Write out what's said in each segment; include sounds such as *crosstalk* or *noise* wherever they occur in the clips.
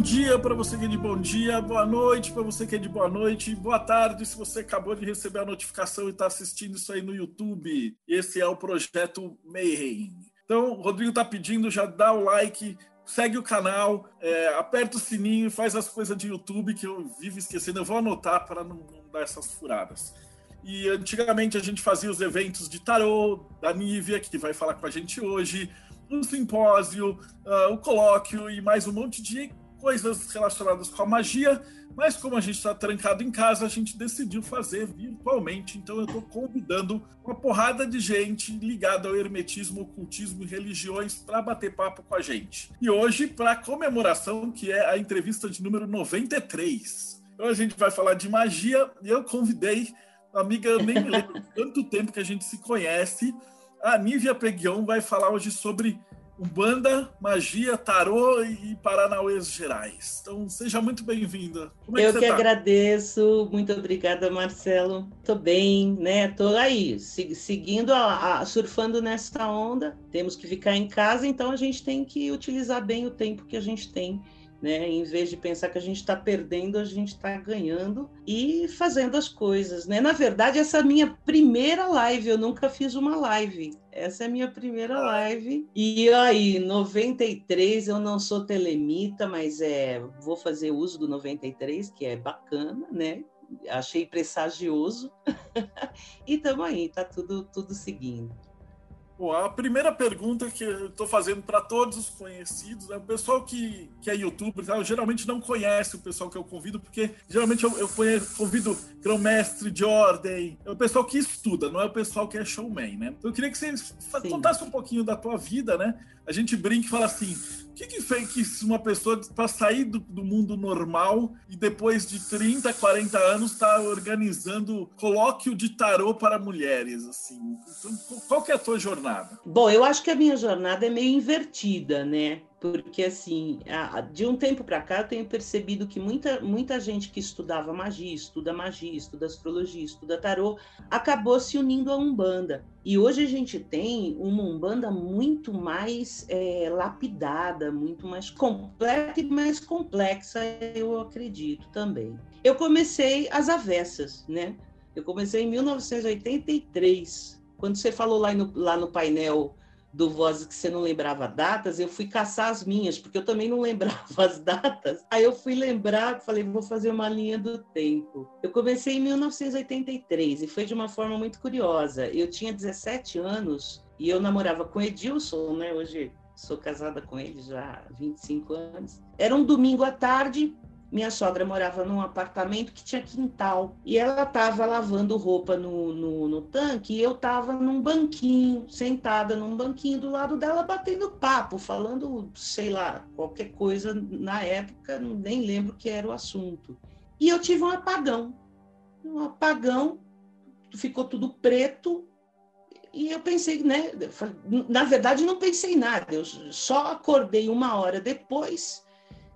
Bom dia para você que é de bom dia, boa noite para você que é de boa noite, boa tarde se você acabou de receber a notificação e está assistindo isso aí no YouTube. Esse é o projeto Mayhem. Então, o Rodrigo está pedindo, já dá o like, segue o canal, é, aperta o sininho faz as coisas de YouTube que eu vivo esquecendo. Eu vou anotar para não, não dar essas furadas. E antigamente a gente fazia os eventos de tarô, da Nívia, que vai falar com a gente hoje, um simpósio, uh, o colóquio e mais um monte de coisas relacionadas com a magia, mas como a gente está trancado em casa, a gente decidiu fazer virtualmente. Então eu estou convidando uma porrada de gente ligada ao hermetismo, ocultismo e religiões para bater papo com a gente. E hoje, para comemoração, que é a entrevista de número 93. Então a gente vai falar de magia e eu convidei amiga, eu nem me lembro *laughs* quanto tempo que a gente se conhece. A Nívia Peguion vai falar hoje sobre Umbanda, magia, tarô e Paranauês Gerais. Então, seja muito bem-vinda. É Eu que, que tá? agradeço. Muito obrigada, Marcelo. Tô bem, né? Tô aí, seguindo, a, a, surfando nessa onda. Temos que ficar em casa, então a gente tem que utilizar bem o tempo que a gente tem né? Em vez de pensar que a gente está perdendo, a gente está ganhando e fazendo as coisas, né? Na verdade, essa é a minha primeira live, eu nunca fiz uma live. Essa é a minha primeira live. E aí, 93, eu não sou telemita, mas é, vou fazer uso do 93, que é bacana, né? Achei pressagioso. *laughs* e estamos aí, tá tudo tudo seguindo. Bom, a primeira pergunta que eu estou fazendo para todos os conhecidos, é o pessoal que, que é youtuber, tá? eu geralmente não conhece o pessoal que eu convido, porque geralmente eu, eu conheço, convido grão-mestre de ordem, é o pessoal que estuda, não é o pessoal que é showman, né? Então eu queria que você Sim. contasse um pouquinho da tua vida, né? A gente brinca e fala assim, o que, que fez que uma pessoa, para sair do, do, mundo normal e depois de 30, 40 anos, está organizando colóquio de tarô para mulheres, assim? Então, qual que é a tua jornada? Bom, eu acho que a minha jornada é meio invertida, né? Porque assim, de um tempo para cá eu tenho percebido que muita, muita gente que estudava magia, estuda magia, estuda astrologia, estuda tarô, acabou se unindo à Umbanda. E hoje a gente tem uma Umbanda muito mais é, lapidada, muito mais completa e mais complexa, eu acredito também. Eu comecei as avessas, né? Eu comecei em 1983, quando você falou lá no, lá no painel do Vozes que você não lembrava datas, eu fui caçar as minhas, porque eu também não lembrava as datas. Aí eu fui lembrar, falei, vou fazer uma linha do tempo. Eu comecei em 1983 e foi de uma forma muito curiosa. Eu tinha 17 anos e eu namorava com Edilson, né? Hoje sou casada com ele já há 25 anos. Era um domingo à tarde, minha sogra morava num apartamento que tinha quintal e ela estava lavando roupa no, no, no, tanque e eu estava num banquinho, sentada num banquinho do lado dela, batendo papo, falando, sei lá, qualquer coisa na época, nem lembro que era o assunto. E eu tive um apagão. Um apagão, ficou tudo preto, e eu pensei, né? Na verdade, não pensei nada, eu só acordei uma hora depois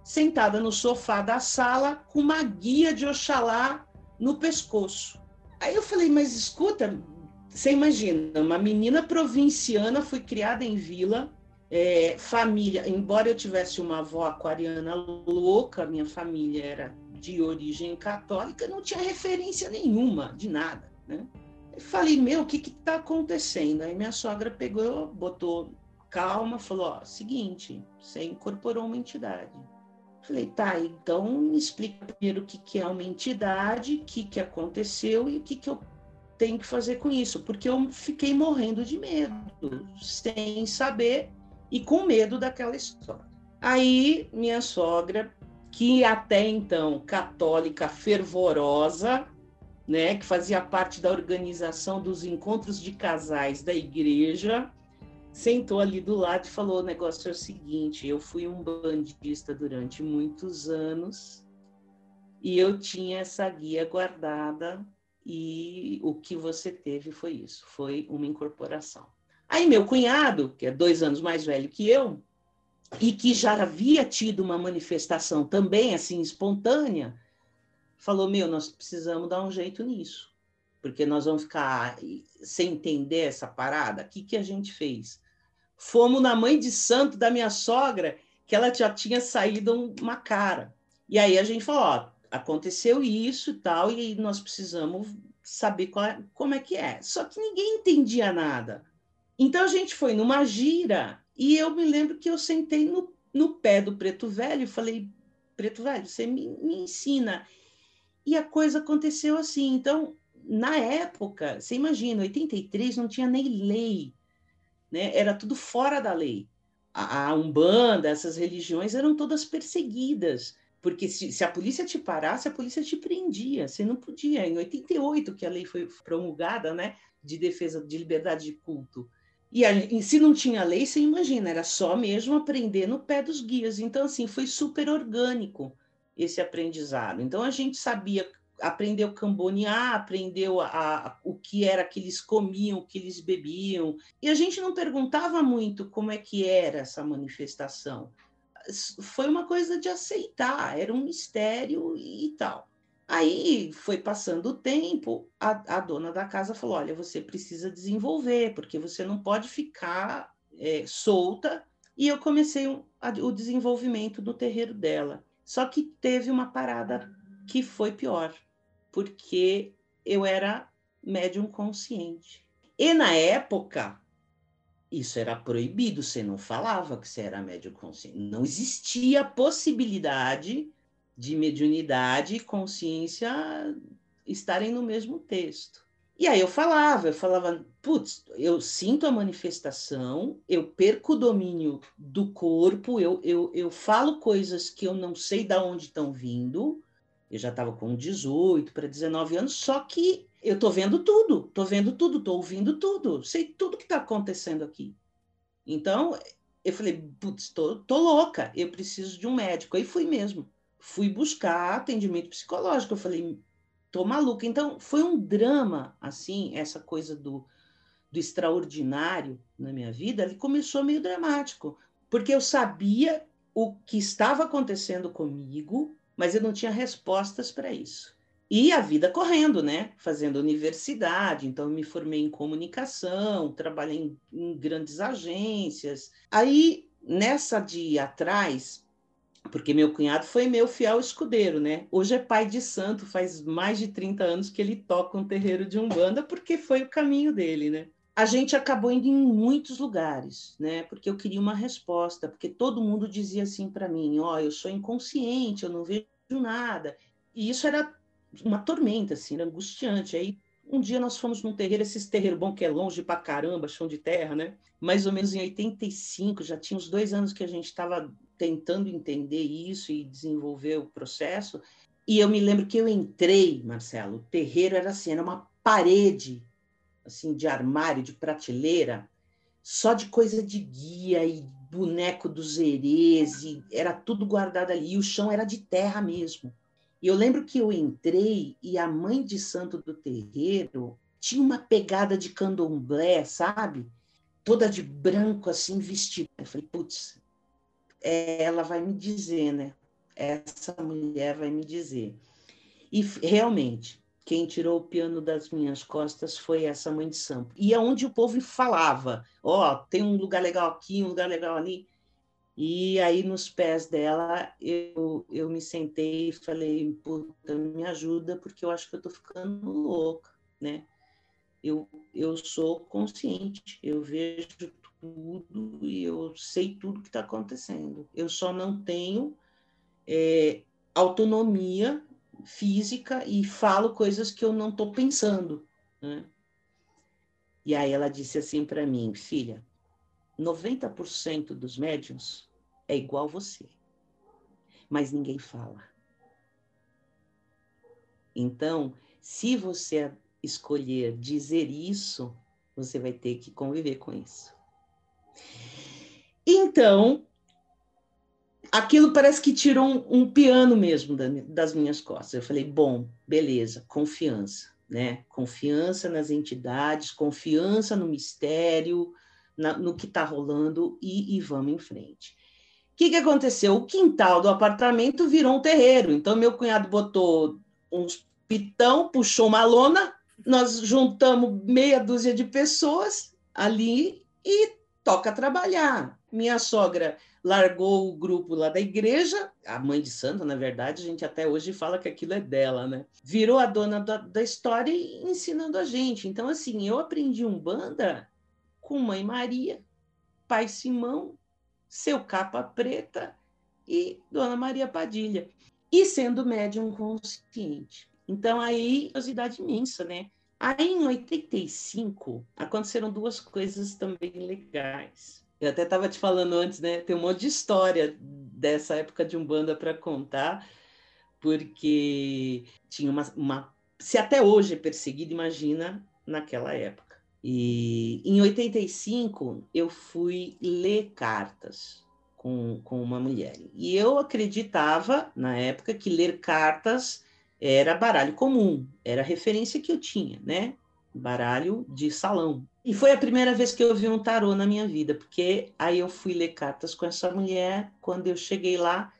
sentada no sofá da sala com uma guia de Oxalá no pescoço. Aí eu falei, mas escuta, você imagina, uma menina provinciana, fui criada em vila, é, família, embora eu tivesse uma avó aquariana louca, minha família era de origem católica, não tinha referência nenhuma de nada, né? Eu falei, meu, o que está acontecendo? Aí minha sogra pegou, botou calma, falou, ó, seguinte, você incorporou uma entidade. Falei, tá, então me explica primeiro o que, que é uma entidade, o que, que aconteceu e o que, que eu tenho que fazer com isso, porque eu fiquei morrendo de medo, sem saber e com medo daquela história. Aí minha sogra, que até então católica fervorosa, né, que fazia parte da organização dos encontros de casais da igreja, sentou ali do lado e falou: o negócio é o seguinte, eu fui um bandista durante muitos anos e eu tinha essa guia guardada e o que você teve foi isso, foi uma incorporação. Aí meu cunhado, que é dois anos mais velho que eu, e que já havia tido uma manifestação também assim espontânea, falou: Meu, nós precisamos dar um jeito nisso, porque nós vamos ficar sem entender essa parada. O que, que a gente fez? Fomos na mãe de santo da minha sogra, que ela já tinha saído uma cara. E aí a gente falou: Ó, aconteceu isso e tal, e nós precisamos saber é, como é que é. Só que ninguém entendia nada. Então a gente foi numa gira e eu me lembro que eu sentei no, no pé do Preto Velho e falei: Preto Velho, você me, me ensina. E a coisa aconteceu assim. Então, na época, você imagina, 83 não tinha nem lei, né? era tudo fora da lei. A, a Umbanda, essas religiões eram todas perseguidas. Porque se, se, a polícia te parasse, a polícia te prendia. Você não podia. Em 88, que a lei foi promulgada, né, de defesa de liberdade de culto. E, a, se não tinha lei, você imagina, era só mesmo aprender no pé dos guias. Então, assim, foi super orgânico esse aprendizado. Então, a gente sabia, aprendeu cambonear, aprendeu a, a, o que era que eles comiam, o que eles bebiam. E a gente não perguntava muito como é que era essa manifestação. Foi uma coisa de aceitar, era um mistério e tal. Aí foi passando o tempo, a, a, dona da casa falou: olha, você precisa desenvolver, porque você não pode ficar é, solta. E eu comecei o, o desenvolvimento do terreiro dela. Só que teve uma parada que foi pior, porque eu era médium consciente. E na época, isso era proibido, você não falava que você era médium consciente. Não existia possibilidade de mediunidade e consciência estarem no mesmo texto. E aí eu falava, eu falava, putz, eu sinto a manifestação, eu perco o domínio do corpo, eu, eu, eu falo coisas que eu não sei de onde estão vindo. Eu já estava com 18 para 19 anos, só que eu estou vendo tudo, estou vendo tudo, estou ouvindo tudo, sei tudo que está acontecendo aqui. Então, eu falei, putz, tô, tô louca, eu preciso de um médico. Aí fui mesmo fui buscar atendimento psicológico. Eu falei, tô maluca. Então, foi um drama, assim, essa coisa do, do extraordinário na minha vida. Ele começou meio dramático, porque eu sabia o que estava acontecendo comigo, mas eu não tinha respostas para isso. E a vida correndo, né? Fazendo universidade, então eu me formei em comunicação, trabalhei em, em grandes agências. Aí, nessa de atrás, porque meu cunhado foi meu fiel escudeiro, né? Hoje é pai de santo, faz mais de 30 anos que ele toca um terreiro de Umbanda, porque foi o caminho dele, né? A gente acabou indo em muitos lugares, né? Porque eu queria uma resposta, porque todo mundo dizia assim para mim: ó, oh, eu sou inconsciente, eu não vejo nada. E isso era uma tormenta, assim, era angustiante. Aí um dia nós fomos num terreiro, esses terreiros bom que é longe pra caramba, chão de terra, né? Mais ou menos em 85, já tinha uns dois anos que a gente estava tentando entender isso e desenvolver o processo. E eu me lembro que eu entrei, Marcelo, o terreiro era assim, era uma parede assim de armário, de prateleira, só de coisa de guia e boneco dos herês, e era tudo guardado ali, e o chão era de terra mesmo. E eu lembro que eu entrei e a mãe de santo do terreiro tinha uma pegada de candomblé, sabe? Toda de branco, assim, vestida. Eu falei, putz, ela vai me dizer, né? Essa mulher vai me dizer. E realmente, quem tirou o piano das minhas costas foi essa mãe de santo. E é onde o povo falava: ó, oh, tem um lugar legal aqui, um lugar legal ali. E aí, nos pés dela, eu, eu me sentei e falei: puta, me ajuda, porque eu acho que eu tô ficando louca, né? Eu, eu sou consciente, eu vejo tudo e eu sei tudo que está acontecendo. Eu só não tenho é, autonomia física e falo coisas que eu não estou pensando. Né? E aí ela disse assim para mim, filha, 90% dos médiums é igual você, mas ninguém fala. Então, se você escolher dizer isso, você vai ter que conviver com isso. Então, aquilo parece que tirou um, um piano mesmo da, das minhas costas. Eu falei, bom, beleza, confiança. né? Confiança nas entidades, confiança no mistério, na, no que está rolando e, e, vamos em frente. O que, que aconteceu? O quintal do apartamento virou um terreiro. Então, meu cunhado botou uns pitão, puxou uma lona, nós juntamos meia dúzia de pessoas ali e toca trabalhar. Minha sogra largou o grupo lá da igreja, a mãe de santo, na verdade, a gente até hoje fala que aquilo é dela, né? Virou a dona da, da história e ensinando a gente. Então, assim, eu aprendi um banda com Mãe Maria, Pai Simão, seu Capa Preta e Dona Maria Padilha. E sendo médium consciente. Então, aí, curiosidade imensa, né? Aí, em 85, aconteceram duas coisas também legais. Eu até estava te falando antes, né? Tem um monte de história dessa época de Umbanda para contar, porque tinha uma, uma. Se até hoje é perseguido, imagina naquela época. E em 85 eu fui ler cartas com, com uma mulher. E eu acreditava, na época, que ler cartas era baralho comum, era a referência que eu tinha, né? Baralho de salão. E foi a primeira vez que eu vi um tarô na minha vida, porque aí eu fui ler cartas com essa mulher. Quando eu cheguei lá,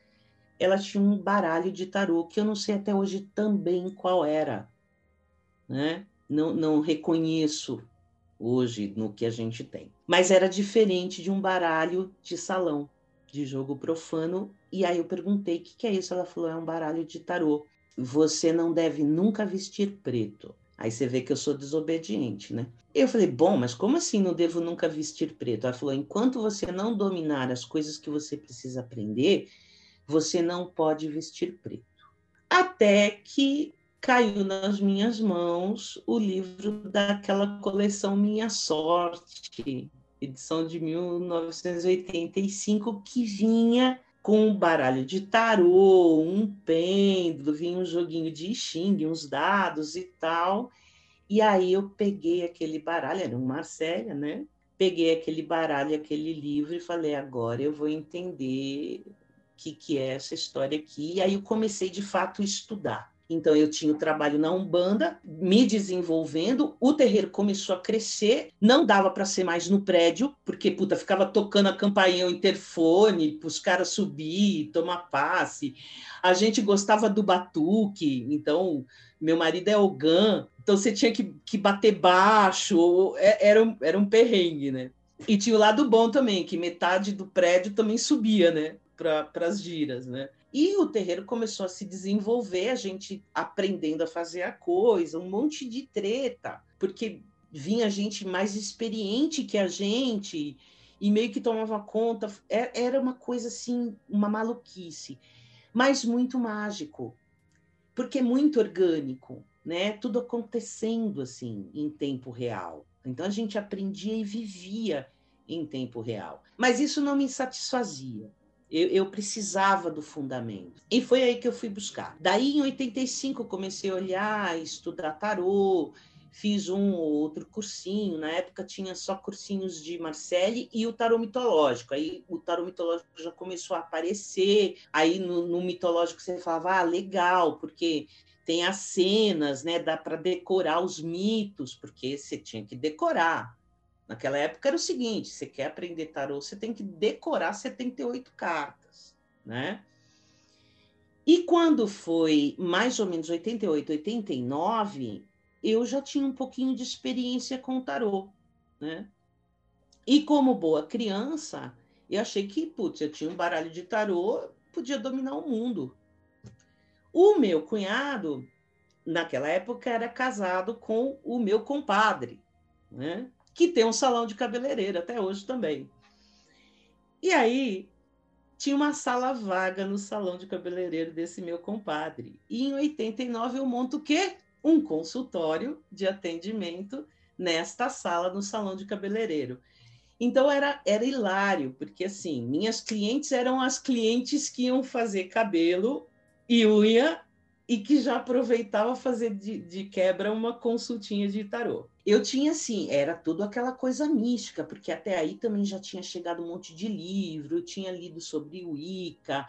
ela tinha um baralho de tarô que eu não sei até hoje também qual era, né? Não, não reconheço hoje no que a gente tem. Mas era diferente de um baralho de salão, de jogo profano. E aí eu perguntei: o que, que é isso? Ela falou: é um baralho de tarô. Você não deve nunca vestir preto. Aí você vê que eu sou desobediente, né? Eu falei, bom, mas como assim não devo nunca vestir preto? Ela falou, enquanto você não dominar as coisas que você precisa aprender, você não pode vestir preto. Até que caiu nas minhas mãos o livro daquela coleção Minha Sorte, edição de 1985, que vinha com um baralho de tarô, um pêndulo, vinha um joguinho de xing, uns dados e tal. E aí eu peguei aquele baralho, era um Marcélia, né? Peguei aquele baralho, aquele livro e falei, agora eu vou entender o que, que é essa história aqui. E aí eu comecei de fato a estudar. Então, eu tinha o trabalho na Umbanda, me desenvolvendo, o terreiro começou a crescer, não dava para ser mais no prédio, porque, puta, ficava tocando a campainha, o interfone, para os caras subir, tomar passe. A gente gostava do batuque, então, meu marido é Ogan, então você tinha que, que bater baixo, é, era um, era um perrengue, né? E tinha o lado bom também, que metade do prédio também subia, né? Para as giras, né? E o terreiro começou a se desenvolver, a gente aprendendo a fazer a coisa, um monte de treta, porque vinha gente mais experiente que a gente e meio que tomava conta. É, era uma coisa assim, uma maluquice, mas muito mágico, porque é muito orgânico, né? Tudo acontecendo assim em tempo real. Então a gente aprendia e vivia em tempo real. Mas isso não me satisfazia. Eu, eu, precisava do fundamento. E foi aí que eu fui buscar. Daí, em 85, eu comecei a olhar, estudar tarô, fiz um ou outro cursinho. Na época tinha só cursinhos de Marcelli e o tarô mitológico. Aí o tarô mitológico já começou a aparecer. Aí no, no mitológico você falava, ah, legal, porque tem as cenas, né? Dá para decorar os mitos, porque você tinha que decorar. Naquela época era o seguinte: você quer aprender tarô, você tem que decorar 78 cartas, né? E quando foi mais ou menos 88, 89, eu já tinha um pouquinho de experiência com tarô, né? E como boa criança, eu achei que, putz, eu tinha um baralho de tarô, podia dominar o mundo. O meu cunhado, naquela época, era casado com o meu compadre, né? Que tem um salão de cabeleireiro até hoje também. E aí tinha uma sala vaga no salão de cabeleireiro desse meu compadre. E em 89 eu monto o quê? Um consultório de atendimento nesta sala no salão de cabeleireiro. Então era, era hilário, porque assim, minhas clientes eram as clientes que iam fazer cabelo e unha e que já aproveitava fazer de, de quebra uma consultinha de tarô eu tinha assim, era tudo aquela coisa mística, porque até aí também já tinha chegado um monte de livro, eu tinha lido sobre o Ica,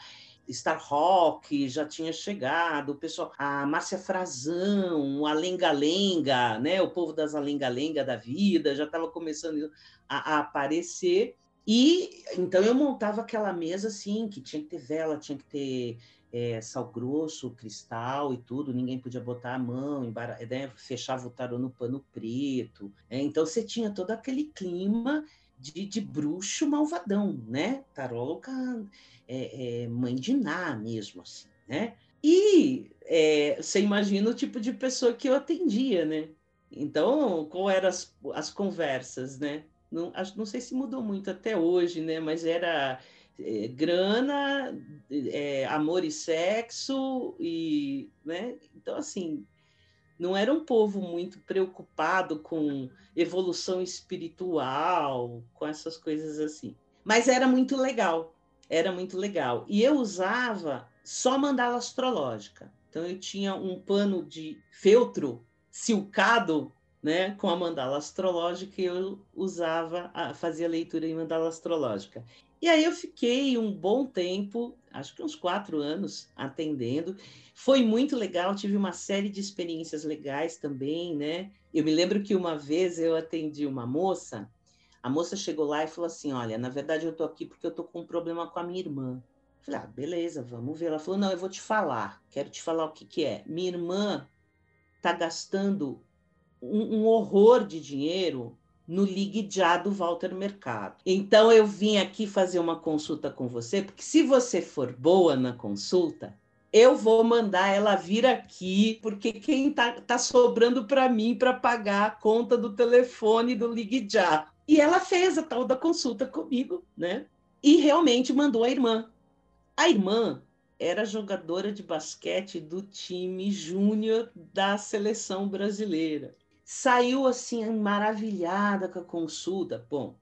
Star Rock já tinha chegado, o pessoal, a Márcia Frazão, a Lenga Lenga, né? O povo das Lenga Lenga da vida já estava começando a, a, aparecer. E então eu montava aquela mesa assim, que tinha que ter vela, tinha que ter é, sal grosso, cristal e tudo, ninguém podia botar a mão, né? fechava o tarô no pano preto. É, então você tinha todo aquele clima de, de bruxo malvadão, né? Taróloga é, é, mãe de Ná mesmo, assim, né? E é, você imagina o tipo de pessoa que eu atendia, né? Então, qual eram as, as conversas, né? Não, não sei se mudou muito até hoje, né? Mas era é, grana, é, amor e sexo, e, né? Então, assim, não era um povo muito preocupado com evolução espiritual, com essas coisas assim. Mas era muito legal, era muito legal. E eu usava só mandala astrológica. Então eu tinha um pano de feltro silcado, né, com a mandala astrológica e eu usava, fazia leitura em mandala astrológica. E aí eu fiquei um bom tempo, acho que uns quatro anos, atendendo. Foi muito legal, tive uma série de experiências legais também, né? Eu me lembro que uma vez eu atendi uma moça, a moça chegou lá e falou assim: Olha, na verdade eu tô aqui porque eu tô com um problema com a minha irmã. Eu falei, ah, beleza, vamos ver. Ela falou: Não, eu vou te falar, quero te falar o que, que é. Minha irmã tá gastando um, um horror de dinheiro no Ligue Já do Walter Mercado. Então eu vim aqui fazer uma consulta com você, porque se você for boa na consulta, eu vou mandar ela vir aqui, porque quem tá, tá sobrando para mim para pagar a conta do telefone do Ligue Já. E ela fez a tal da consulta comigo, né? E realmente mandou a irmã. A irmã era jogadora de basquete do time júnior da seleção brasileira saiu assim maravilhada com a consulta. Bom,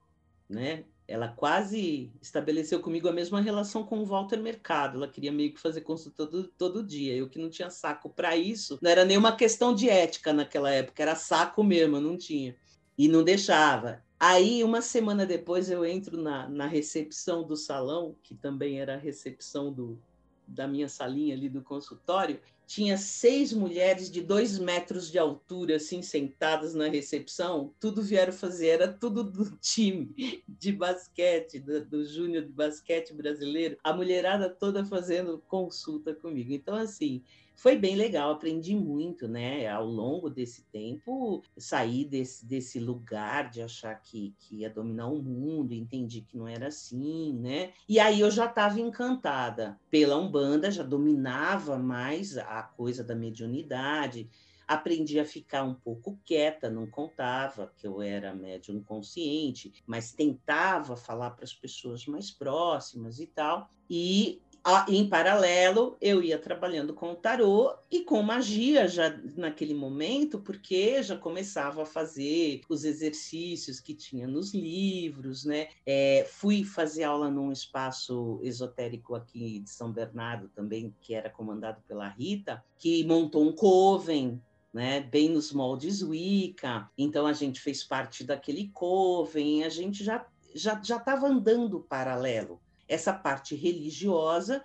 né? Ela quase estabeleceu comigo a mesma relação com o Walter Mercado. Ela queria meio que fazer consulta todo, todo dia. Eu que não tinha saco para isso. Não era nenhuma questão de ética naquela época, era saco mesmo, não tinha. E não deixava. Aí, uma semana depois, eu entro na, na recepção do salão, que também era a recepção do, da minha salinha ali do consultório, tinha seis mulheres de dois metros de altura, assim, sentadas na recepção, tudo vieram fazer, era tudo do *laughs* time de basquete, do, do Júnior de Basquete Brasileiro, a mulherada toda fazendo consulta comigo. Então, assim, foi bem legal, aprendi muito, né? Ao longo desse tempo, saí desse, desse lugar de achar que, que ia dominar o mundo, entendi que não era assim, né? E aí eu já estava encantada pela Umbanda, já dominava mais a coisa da mediunidade, aprendi a ficar um pouco quieta, não contava que eu era médium consciente, mas tentava falar para as pessoas mais próximas e tal. E em paralelo, eu ia trabalhando com o tarô e com magia já naquele momento, porque já começava a fazer os exercícios que tinha nos livros, né? É, fui fazer aula num espaço esotérico aqui de São Bernardo também, que era comandado pela Rita, que montou um coven né, bem nos moldes Wicca. Então a gente fez parte daquele coven, a gente já já já estava andando paralelo essa parte religiosa,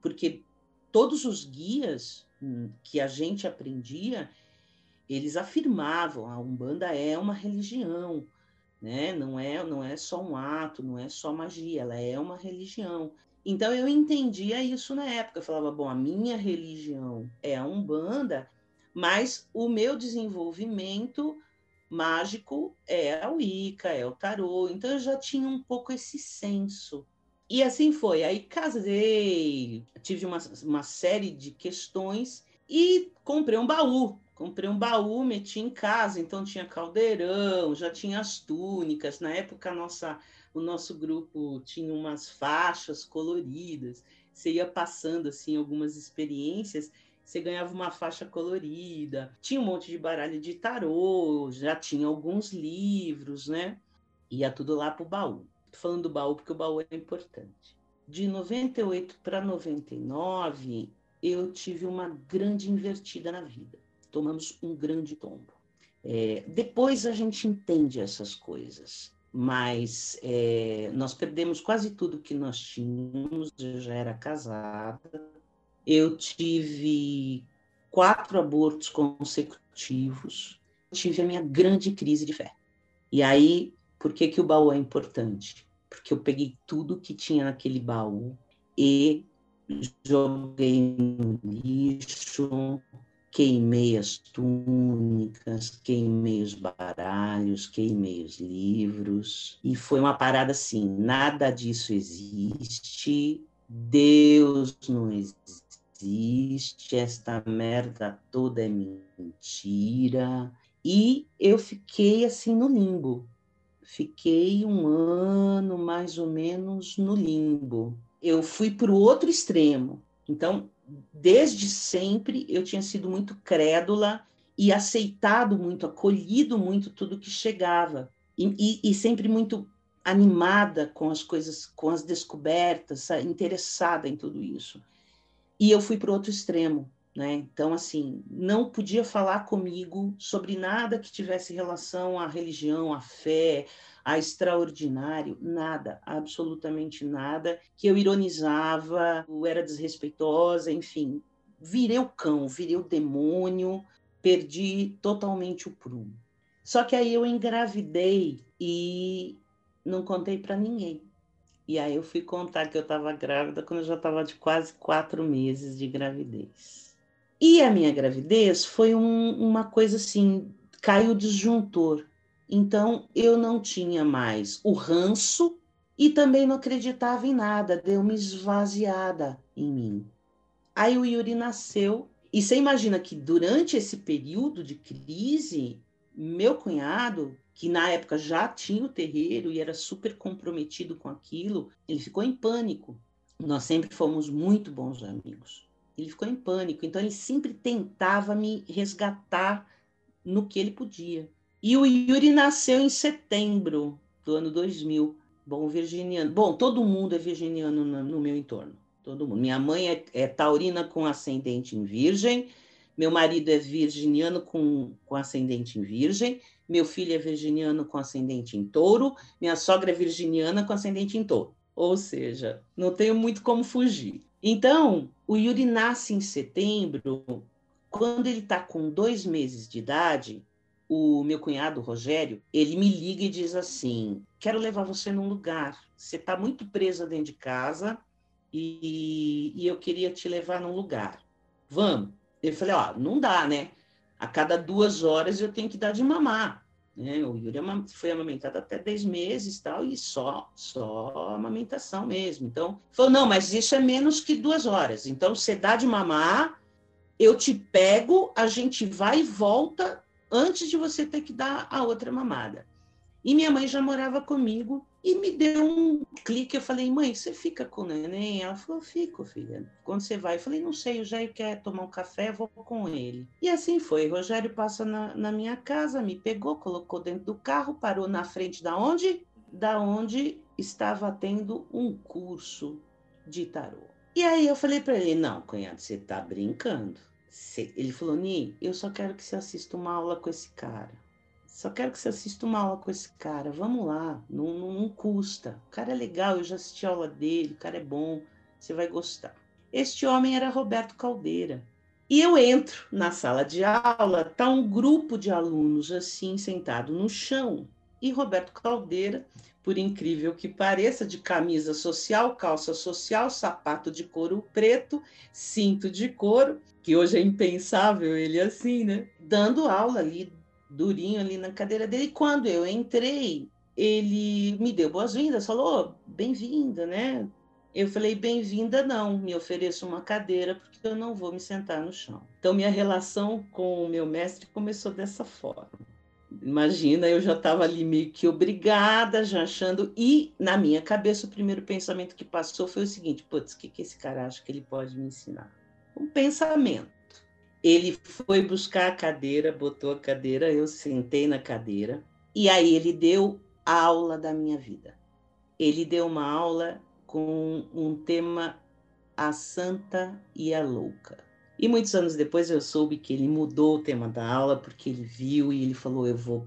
porque todos os guias hum, que a gente aprendia, eles afirmavam a Umbanda é uma religião, né? Não é, não é só um ato, não é só magia, ela é uma religião. Então eu entendia isso na época, eu falava, bom, a minha religião é a Umbanda, mas o meu desenvolvimento mágico é a Wicca, é o tarô. Então eu já tinha um pouco esse senso e assim foi. Aí casei, tive uma, uma série de questões e comprei um baú. Comprei um baú, meti em casa, então tinha caldeirão, já tinha as túnicas. Na época, nossa, o nosso grupo tinha umas faixas coloridas. Você ia passando assim algumas experiências, você ganhava uma faixa colorida. Tinha um monte de baralho de tarô, já tinha alguns livros, né? Ia tudo lá pro baú. Falando do baú porque o baú é importante. De 98 para 99, eu tive uma grande invertida na vida. Tomamos um grande tombo. É, depois a gente entende essas coisas. mas é, nós perdemos quase tudo que nós tínhamos. Eu já era casada, eu tive quatro abortos consecutivos, tive a minha grande crise de fé. E aí, por que, que o baú é importante? Porque eu peguei tudo que tinha naquele baú e joguei no lixo, queimei as túnicas, queimei os baralhos, queimei os livros. E foi uma parada assim: nada disso existe, Deus não existe, esta merda toda é mentira. E eu fiquei assim no limbo. Fiquei um ano mais ou menos no limbo. Eu fui para o outro extremo. Então, desde sempre eu tinha sido muito crédula e aceitado muito, acolhido muito tudo que chegava e, e, e sempre muito animada com as coisas, com as descobertas, interessada em tudo isso. E eu fui para o outro extremo, né? Então, assim, não podia falar comigo sobre nada que tivesse relação à religião, à fé, a extraordinário, nada, absolutamente nada, que eu ironizava, era desrespeitosa, enfim, virei o cão, virei o demônio, perdi totalmente o prumo. Só que aí eu engravidei e não contei para ninguém. E aí eu fui contar que eu estava grávida quando eu já estava de quase quatro meses de gravidez. E a minha gravidez foi um, uma coisa assim, caiu o disjuntor. Então eu não tinha mais o ranço e também não acreditava em nada, deu uma esvaziada em mim. Aí o Yuri nasceu, e você imagina que durante esse período de crise, meu cunhado, que na época já tinha o terreiro e era super comprometido com aquilo, ele ficou em pânico. Nós sempre fomos muito bons amigos. Ele ficou em pânico, então ele sempre tentava me resgatar no que ele podia. E o Yuri nasceu em setembro do ano 2000. Bom, virginiano. Bom, todo mundo é virginiano no, meu entorno. Todo mundo. Minha mãe é, é, taurina com ascendente em virgem. Meu marido é virginiano com, com ascendente em virgem. Meu filho é virginiano com ascendente em touro. Minha sogra é virginiana com ascendente em touro. Ou seja, não tenho muito como fugir. Então, o Yuri nasce em setembro. Quando ele está com dois meses de idade, o meu cunhado, Rogério, ele me liga e diz assim: quero levar você num lugar. Você está muito presa dentro de casa e, e, eu queria te levar num lugar. Vamos. Eu falei: ó, não dá, né? A cada duas horas eu tenho que dar de mamar. Né? O Yuri foi amamentado até 10 meses tal, e só, só amamentação mesmo. Então, falou: não, mas isso é menos que duas horas. Então, você dá de mamar, eu te pego, a gente vai e volta antes de você ter que dar a outra mamada. E minha mãe já morava comigo e me deu um clique. Eu falei, mãe, você fica com o neném? Ela falou, fico, filha. Quando você vai? Eu falei, não sei, o Jair quer tomar um café, vou com ele. E assim foi. Rogério passa na, na minha casa, me pegou, colocou dentro do carro, parou na frente da onde? Da onde estava tendo um curso de tarô. E aí eu falei para ele, não, cunhado, você tá brincando. Ele falou, Ni, eu só quero que você assista uma aula com esse cara. Só quero que você assista uma aula com esse cara. Vamos lá, não, não, não custa. O cara é legal, eu já assisti a aula dele, o cara é bom, você vai gostar. Este homem era Roberto Caldeira. E eu entro na sala de aula, tá um grupo de alunos assim sentado no chão. E Roberto Caldeira por incrível que pareça, de camisa social, calça social, sapato de couro preto, cinto de couro, que hoje é impensável ele assim, né? Dando aula ali, durinho ali na cadeira dele. E quando eu entrei, ele me deu boas-vindas, falou: bem-vinda, né? Eu falei: bem-vinda, não, me ofereço uma cadeira, porque eu não vou me sentar no chão. Então, minha relação com o meu mestre começou dessa forma. Imagina, eu já estava ali meio que obrigada, já achando. E na minha cabeça, o primeiro pensamento que passou foi o seguinte: putz, o que, que esse cara acha que ele pode me ensinar? Um pensamento. Ele foi buscar a cadeira, botou a cadeira, eu sentei na cadeira, e aí ele deu a aula da minha vida. Ele deu uma aula com um tema A Santa e a Louca. E muitos anos depois eu soube que ele mudou o tema da aula porque ele viu e ele falou: Eu vou,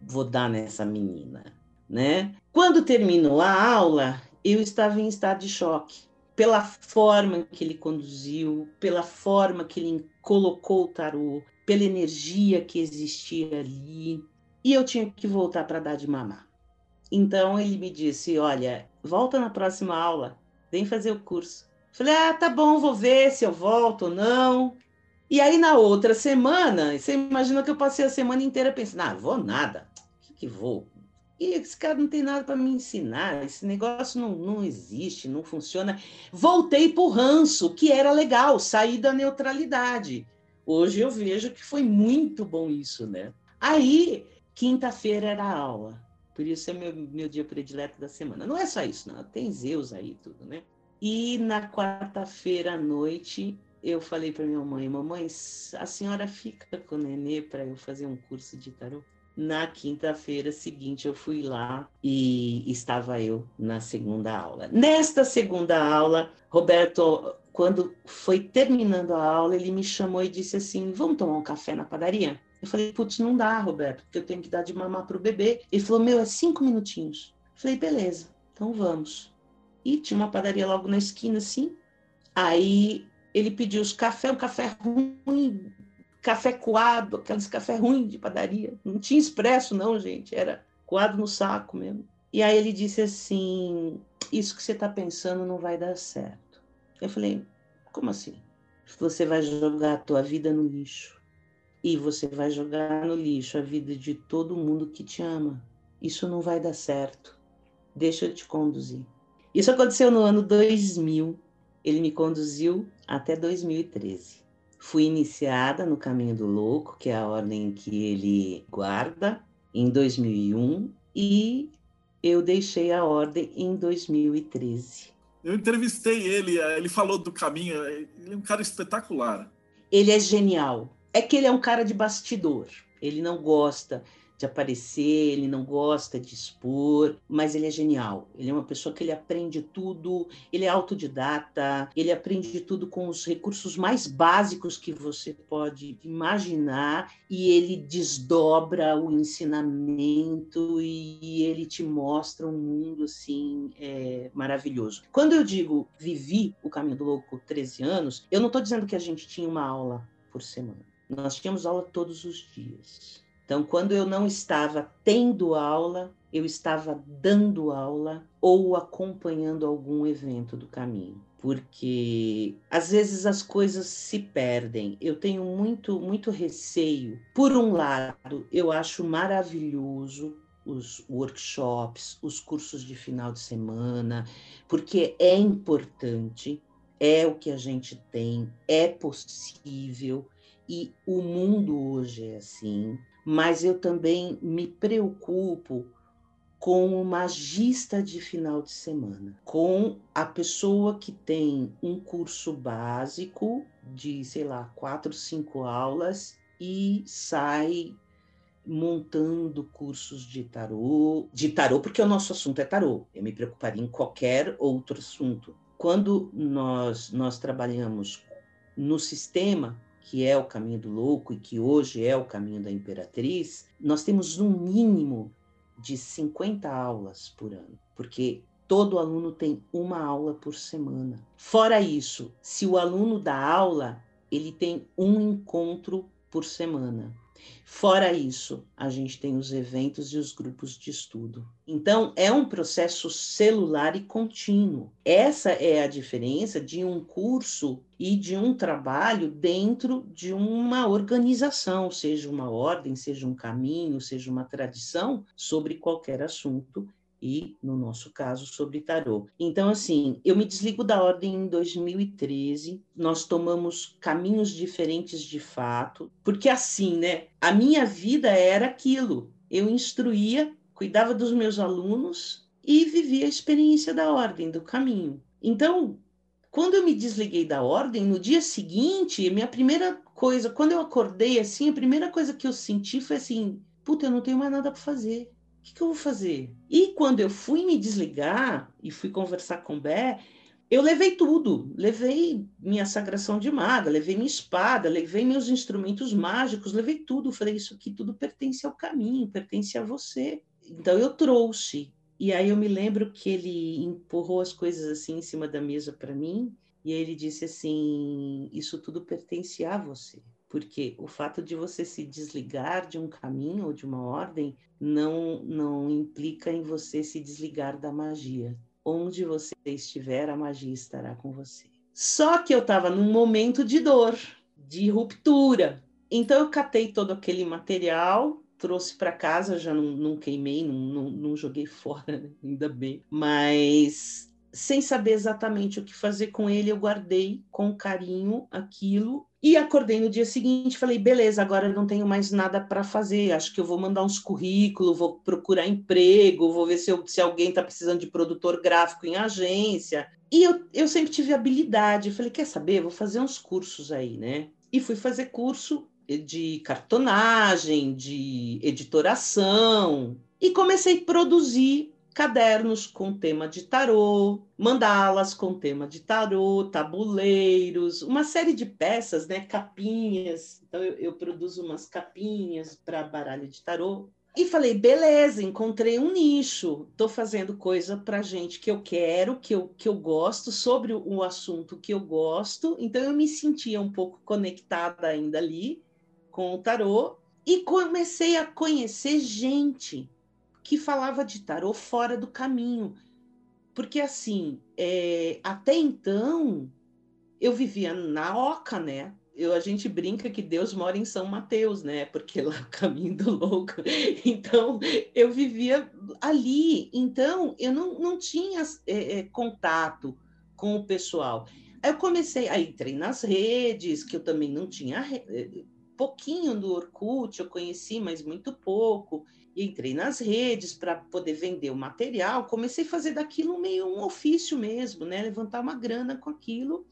vou dar nessa menina. né? Quando terminou a aula, eu estava em estado de choque pela forma que ele conduziu, pela forma que ele colocou o tarô, pela energia que existia ali. E eu tinha que voltar para dar de mamar. Então ele me disse: Olha, volta na próxima aula, vem fazer o curso. Falei: Ah, tá bom, vou ver se eu volto ou não. E aí na outra semana, você imagina que eu passei a semana inteira pensando: Ah, vou nada, o que, que vou? E esse cara não tem nada para me ensinar, esse negócio não, não existe, não funciona. Voltei para o ranço, que era legal, sair da neutralidade. Hoje eu vejo que foi muito bom isso, né? Aí, quinta-feira era a aula. Por isso é meu, meu dia predileto da semana. Não é só isso, não. Tem Zeus aí tudo, né? E na quarta-feira à noite, eu falei para minha mãe: Mamãe, a senhora fica com o nenê para eu fazer um curso de tarô? Na quinta-feira seguinte, eu fui lá e estava eu na segunda aula. Nesta segunda aula, Roberto, quando foi terminando a aula, ele me chamou e disse assim: Vamos tomar um café na padaria? Eu falei: Putz, não dá, Roberto, porque eu tenho que dar de mamar para o bebê. Ele falou: Meu, é cinco minutinhos. Eu falei: Beleza, então vamos. E tinha uma padaria logo na esquina, assim. Aí ele pediu os café, um café ruim, café coado, aqueles café ruim de padaria. Não tinha expresso, não, gente, era coado no saco mesmo. E aí ele disse assim: Isso que você está pensando não vai dar certo. Eu falei: Como assim? Você vai jogar a tua vida no lixo. E você vai jogar no lixo a vida de todo mundo que te ama. Isso não vai dar certo. Deixa eu te conduzir. Isso aconteceu no ano 2000. Ele me conduziu até 2013. Fui iniciada no Caminho do Louco, que é a ordem que ele guarda, em 2001 e eu deixei a ordem em 2013. Eu entrevistei ele, ele falou do caminho, ele é um cara espetacular. Ele é genial. É que ele é um cara de bastidor. Ele não gosta de aparecer, ele não gosta de expor, mas ele é genial. Ele é uma pessoa que ele aprende tudo, ele é autodidata, ele aprende tudo com os recursos mais básicos que você pode imaginar e ele desdobra o ensinamento e ele te mostra um mundo assim é, maravilhoso. Quando eu digo vivi o caminho do louco 13 anos, eu não estou dizendo que a gente tinha uma aula por semana. Nós tínhamos aula todos os dias. Então, quando eu não estava tendo aula, eu estava dando aula ou acompanhando algum evento do caminho. Porque às vezes as coisas se perdem. Eu tenho muito, muito receio. Por um lado, eu acho maravilhoso os workshops, os cursos de final de semana, porque é importante, é o que a gente tem, é possível e o mundo hoje é assim mas eu também me preocupo com o magista de final de semana, com a pessoa que tem um curso básico de, sei lá, quatro, cinco aulas e sai montando cursos de tarô, de tarô porque o nosso assunto é tarô. Eu me preocuparia em qualquer outro assunto. Quando nós nós trabalhamos no sistema, que é o caminho do louco e que hoje é o caminho da imperatriz, nós temos um mínimo de 50 aulas por ano, porque todo aluno tem uma aula por semana. Fora isso, se o aluno dá aula, ele tem um encontro por semana. Fora isso, a gente tem os eventos e os grupos de estudo. Então, é um processo celular e contínuo. Essa é a diferença de um curso e de um trabalho dentro de uma organização, seja uma ordem, seja um caminho, seja uma tradição, sobre qualquer assunto e, no nosso caso, sobre tarô. Então, assim, eu me desligo da ordem em 2013, nós tomamos caminhos diferentes de fato, porque assim, né, a minha vida era aquilo. Eu instruía, cuidava dos meus alunos e vivia a experiência da ordem, do caminho. Então, quando eu me desliguei da ordem, no dia seguinte, minha primeira coisa, quando eu acordei assim, a primeira coisa que eu senti foi assim: puta, eu não tenho mais nada para fazer que, que eu vou fazer? E quando eu fui me desligar e fui conversar com Bé, eu levei tudo. Levei minha sagração de maga, levei minha espada, levei meus instrumentos mágicos, levei tudo. Falei, isso aqui tudo pertence ao caminho, pertence a você. então eu trouxe. E aí eu me lembro que ele empurrou as coisas assim em cima da mesa para mim e ele disse assim: Isso tudo pertence a você. Porque o fato de você se desligar de um caminho ou de uma ordem não, não implica em você se desligar da magia. Onde você estiver, a magia estará com você. Só que eu estava num momento de dor, de ruptura. Então eu catei todo aquele material, trouxe para casa, já não, não queimei, não, não, não, joguei *laughs* fora, né? ainda bem. Mas sem saber exatamente o que fazer com ele, eu guardei com carinho aquilo e acordei no dia seguinte, falei, beleza, agora eu não tenho mais nada para fazer, acho que eu vou mandar uns currículos, vou procurar emprego, vou ver se, eu, se alguém está precisando de produtor gráfico em agência. E eu, eu sempre tive habilidade, falei, quer saber, vou fazer uns cursos aí, né? E fui fazer curso de cartonagem, de editoração, e comecei a produzir cadernos com tema de tarô, mandalas com tema de tarô, tabuleiros, uma série de peças, né, capinhas. Então eu, eu produzo umas capinhas para baralho de tarô. E falei, beleza, encontrei um nicho. Estou fazendo coisa para gente que eu quero, que eu, que eu gosto, sobre o assunto que eu gosto. Então eu me sentia um pouco conectada ainda ali com o tarô e comecei a conhecer gente que falava de tarô fora do caminho. Porque, assim, é, até então, eu vivia na Oca, né? Eu, a gente brinca que Deus mora em São Mateus, né? Porque lá é o caminho do louco. *laughs* Então, eu vivia ali. Então, eu não, não tinha é, é, contato com o pessoal. Aí eu comecei, aí entrei nas redes, que eu também não tinha é, pouquinho do Orkut, eu conheci, mas muito pouco entrei nas redes para poder vender o material, comecei a fazer daquilo meio um ofício mesmo, né? Levantar uma grana com aquilo.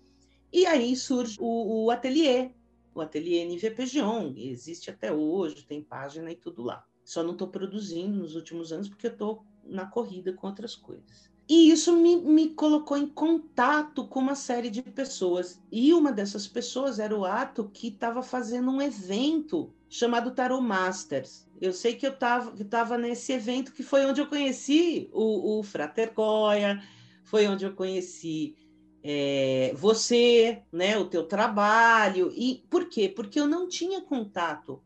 E aí surge o, o ateliê, o ateliê NVP Gion, existe até hoje, tem página e tudo lá. Só não estou produzindo nos últimos anos porque eu estou na corrida com outras coisas. E isso me, me colocou em contato com uma série de pessoas. E uma dessas pessoas era o Ato, que estava fazendo um evento chamado Tarot Masters. Eu sei que eu estava nesse evento que foi onde eu conheci o, o Frater Goya, foi onde eu conheci é, você, né, o teu trabalho. E por quê? Porque eu não tinha contato.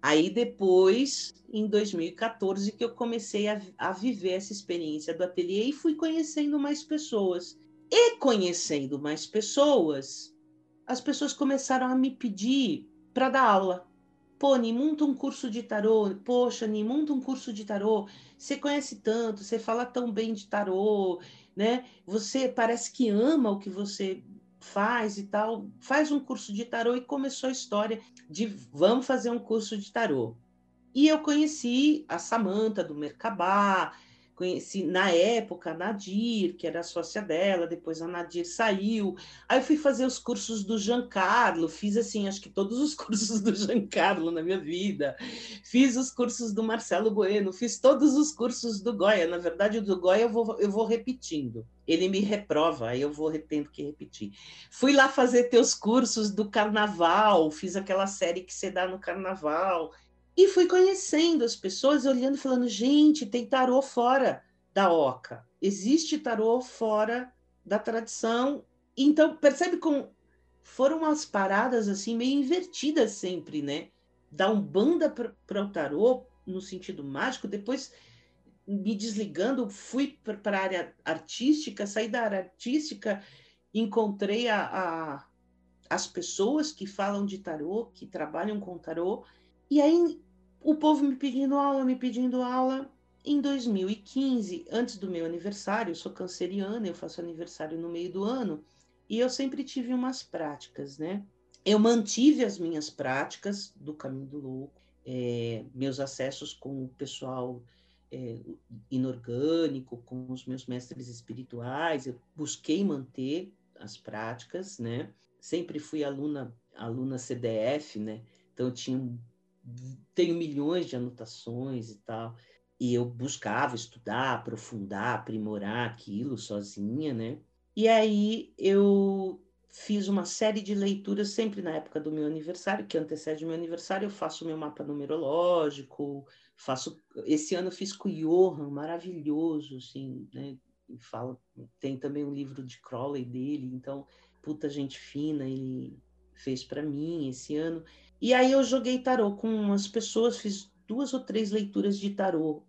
Aí depois, em 2014, que eu comecei a, a viver essa experiência do ateliê e fui conhecendo mais pessoas. E conhecendo mais pessoas, as pessoas começaram a me pedir para dar aula Pô, Ni, monta um curso de tarô. Poxa, Ni, monta um curso de tarô. Você conhece tanto, você fala tão bem de tarô, né? Você parece que ama o que você faz e tal. Faz um curso de tarô e começou a história de vamos fazer um curso de tarô. E eu conheci a Samanta do Mercabá, conheci na época a Nadir, que era sócia dela, depois a Nadir saiu. Aí eu fui fazer os cursos do Giancarlo, fiz assim, acho que todos os *laughs* cursos do Giancarlo na minha vida. Fiz os cursos do Marcelo Bueno, fiz todos os cursos do Goya. Na verdade, o do Goya eu vou, eu vou repetindo. Ele me reprova, aí eu vou tendo que repetir. Fui lá fazer teus cursos do carnaval, fiz aquela série que você dá no carnaval. E fui conhecendo as pessoas, olhando, falando, gente, tem tarô fora da oca. Existe tarô fora da tradição. Então, percebe como foram umas paradas assim meio invertidas sempre, né? Da Umbanda para o tarô, no sentido mágico, depois me desligando, fui para a área artística, saí da área artística, encontrei a, a, as pessoas que falam de tarô, que trabalham com tarô, e aí o povo me pedindo aula, me pedindo aula. Em 2015, antes do meu aniversário, eu sou canceriana, eu faço aniversário no meio do ano, e eu sempre tive umas práticas, né? Eu mantive as minhas práticas do Caminho do Louco, é, meus acessos com o pessoal é, inorgânico, com os meus mestres espirituais, eu busquei manter as práticas, né? Sempre fui aluna, aluna CDF, né? Então eu tinha tenho milhões de anotações e tal. E eu buscava estudar, aprofundar, aprimorar aquilo sozinha, né? E aí eu fiz uma série de leituras sempre na época do meu aniversário, que antecede o meu aniversário, eu faço meu mapa numerológico, faço esse ano eu fiz com o Johan, maravilhoso, assim, né? Fala, tem também um livro de Crowley dele, então puta gente fina, ele fez para mim esse ano. E aí eu joguei tarô com umas pessoas, fiz duas ou três leituras de tarô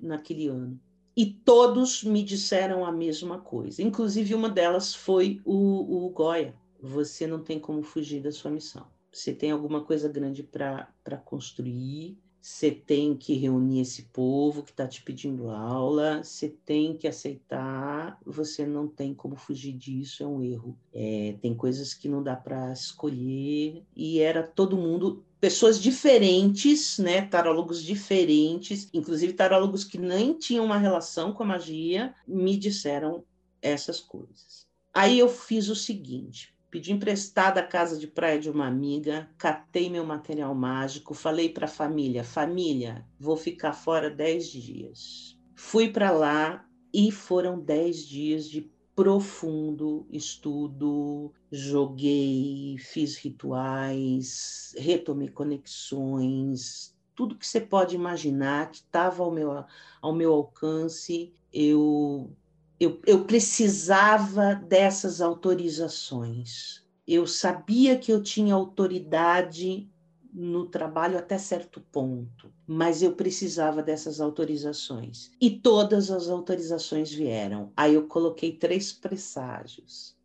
naquele ano. E todos me disseram a mesma coisa. Inclusive, uma delas foi o, o Goya. Você não tem como fugir da sua missão. Você tem alguma coisa grande para construir, você tem que reunir esse povo que está te pedindo aula, você tem que aceitar, você não tem como fugir disso, é um erro. É, tem coisas que não dá para escolher, e era todo mundo, pessoas diferentes, né, tarólogos diferentes, inclusive tarólogos que nem tinham uma relação com a magia, me disseram essas coisas. Aí eu fiz o seguinte: pedi emprestada a casa de praia de uma amiga, catei meu material mágico, falei para a família: família, vou ficar fora dez dias. Fui para lá e foram dez dias de profundo estudo, joguei, fiz rituais, retomei conexões, tudo que você pode imaginar que estava ao meu, ao meu alcance, eu eu, eu precisava dessas autorizações. Eu sabia que eu tinha autoridade no trabalho até certo ponto, mas eu precisava dessas autorizações. E todas as autorizações vieram. Aí eu coloquei três presságios.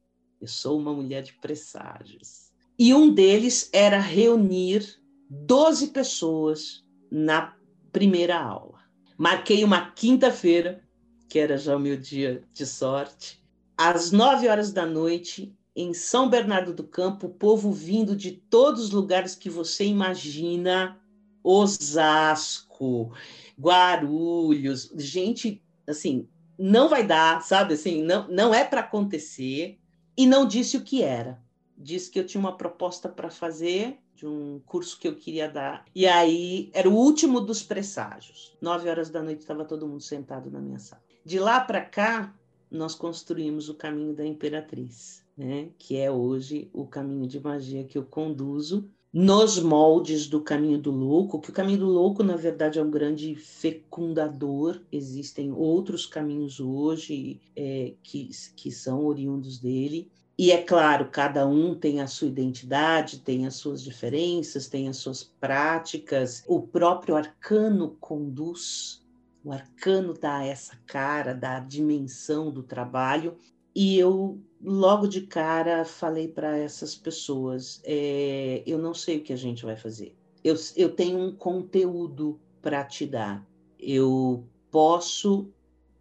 Eu sou uma mulher de presságios. E um deles era reunir 12 pessoas na primeira aula. Marquei uma quinta-feira que era já o meu dia de sorte. Às nove horas da noite, em São Bernardo do Campo, povo vindo de todos os lugares que você imagina, Osasco, Guarulhos, gente, assim, não vai dar, sabe? Assim, não, não é para acontecer. E não disse o que era. Disse que eu tinha uma proposta para fazer de um curso que eu queria dar. E aí era o último dos presságios. Nove horas da noite estava todo mundo sentado na minha sala. De lá para cá, nós construímos o caminho da Imperatriz, né? que é hoje o caminho de magia que eu conduzo nos moldes do caminho do louco, que o caminho do louco, na verdade, é um grande fecundador. Existem outros caminhos hoje é, que, que são oriundos dele. E é claro, cada um tem a sua identidade, tem as suas diferenças, tem as suas práticas. O próprio arcano conduz o arcano dá essa cara, dá a dimensão do trabalho. E eu, logo de cara, falei para essas pessoas: é, eu não sei o que a gente vai fazer. Eu, eu tenho um conteúdo para te dar. Eu posso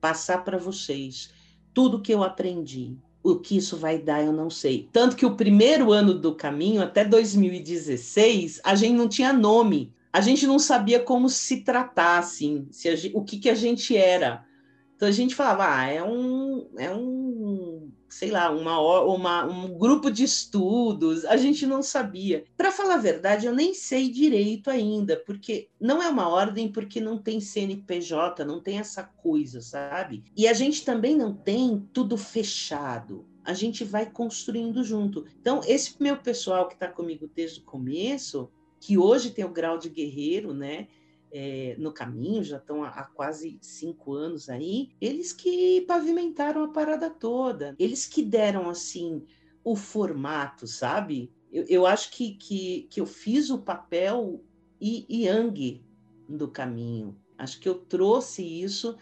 passar para vocês tudo que eu aprendi. O que isso vai dar, eu não sei. Tanto que o primeiro ano do caminho, até 2016, a gente não tinha nome a gente não sabia como se tratar, assim, se gente, o que, que a gente era. Então a gente falava, ah, é um, é um, sei lá, uma, uma, um grupo de estudos. A gente não sabia. Para falar a verdade, eu nem sei direito ainda, porque não é uma ordem, porque não tem CNPJ, não tem essa coisa, sabe? E a gente também não tem tudo fechado a gente vai construindo junto. Então, esse meu pessoal que está comigo desde o começo, que hoje tem o grau de guerreiro, né? É, no caminho, já estão há, há, quase cinco anos aí, eles que pavimentaram a parada toda, eles que deram assim o formato, sabe? Eu, eu acho que, que, que eu fiz o papel Yang do caminho. Acho que eu trouxe isso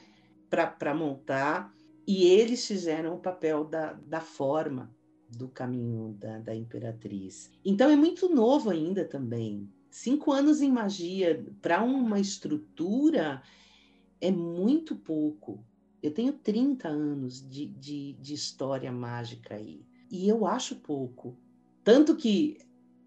para montar e eles fizeram o papel da, da forma do caminho da, da imperatriz. Então é muito novo ainda também. Cinco anos em magia para uma estrutura é muito pouco. Eu tenho 30 anos de, de, de história mágica aí. E eu acho pouco. Tanto que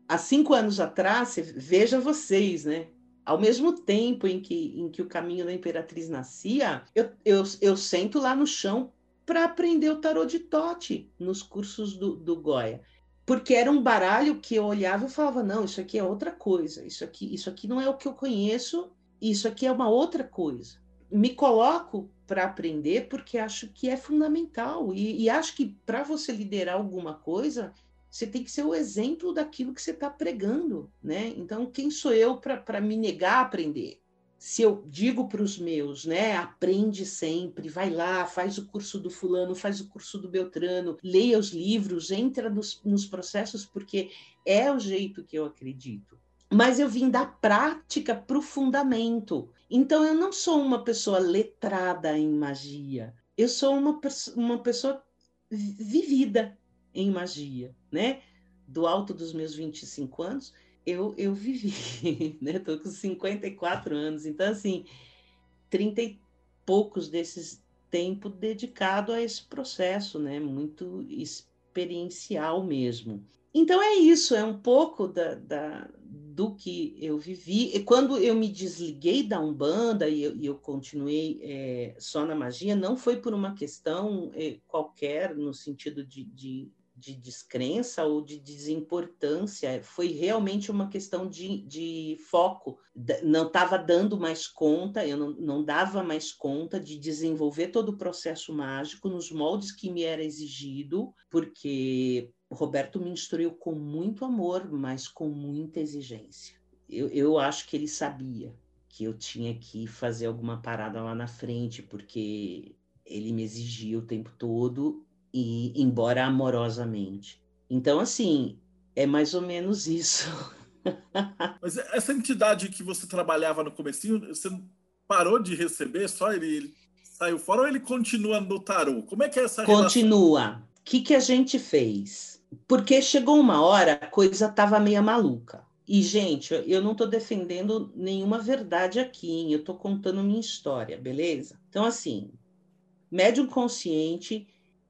há cinco anos atrás, veja vocês, né? Ao mesmo tempo em que, em que o caminho da Imperatriz nascia, eu, eu, eu sento lá no chão para aprender o tarô de Tote nos cursos do, do Goya. Porque era um baralho que eu olhava e falava, não, isso aqui é outra coisa, isso aqui, isso aqui não é o que eu conheço, isso aqui é uma outra coisa. Me coloco para aprender porque acho que é fundamental e, e acho que para você liderar alguma coisa você tem que ser o exemplo daquilo que você está pregando, né? Então, quem sou eu para me negar a aprender? Se eu digo para os meus, né, aprende sempre, vai lá, faz o curso do fulano, faz o curso do Beltrano, leia os livros, entra nos, nos processos, porque é o jeito que eu acredito. Mas eu vim da prática para o fundamento. Então, eu não sou uma pessoa letrada em magia. Eu sou uma, uma pessoa vivida em magia, né? Do alto dos meus 25 anos, eu, eu vivi, *laughs* né? Tô com 54 anos, então, assim, 30 e poucos desses tempo dedicado a esse processo, né? Muito experiencial mesmo. Então é isso, é um pouco da, da, do que eu vivi. E quando eu me desliguei da Umbanda e eu, e eu continuei é, só na magia, não foi por uma questão é, qualquer, no sentido de, de, de, descrença ou de desimportância, foi realmente uma questão de, de foco. Não estava dando mais conta, eu não, não dava mais conta de desenvolver todo o processo mágico nos moldes que me era exigido, porque o Roberto me instruiu com muito amor, mas com muita exigência. Eu, eu acho que ele sabia que eu tinha que fazer alguma parada lá na frente, porque ele me exigia o tempo todo e embora amorosamente. Então, assim, é mais ou menos isso. *laughs* Mas essa entidade que você trabalhava no comecinho, você parou de receber só ele, ele saiu fora ou ele continua no tarô? Como é que é essa Continua. O que, que a gente fez? Porque chegou uma hora, a coisa estava meio maluca. E, gente, eu não estou defendendo nenhuma verdade aqui, hein? eu estou contando minha história, beleza? Então, assim, médium consciente,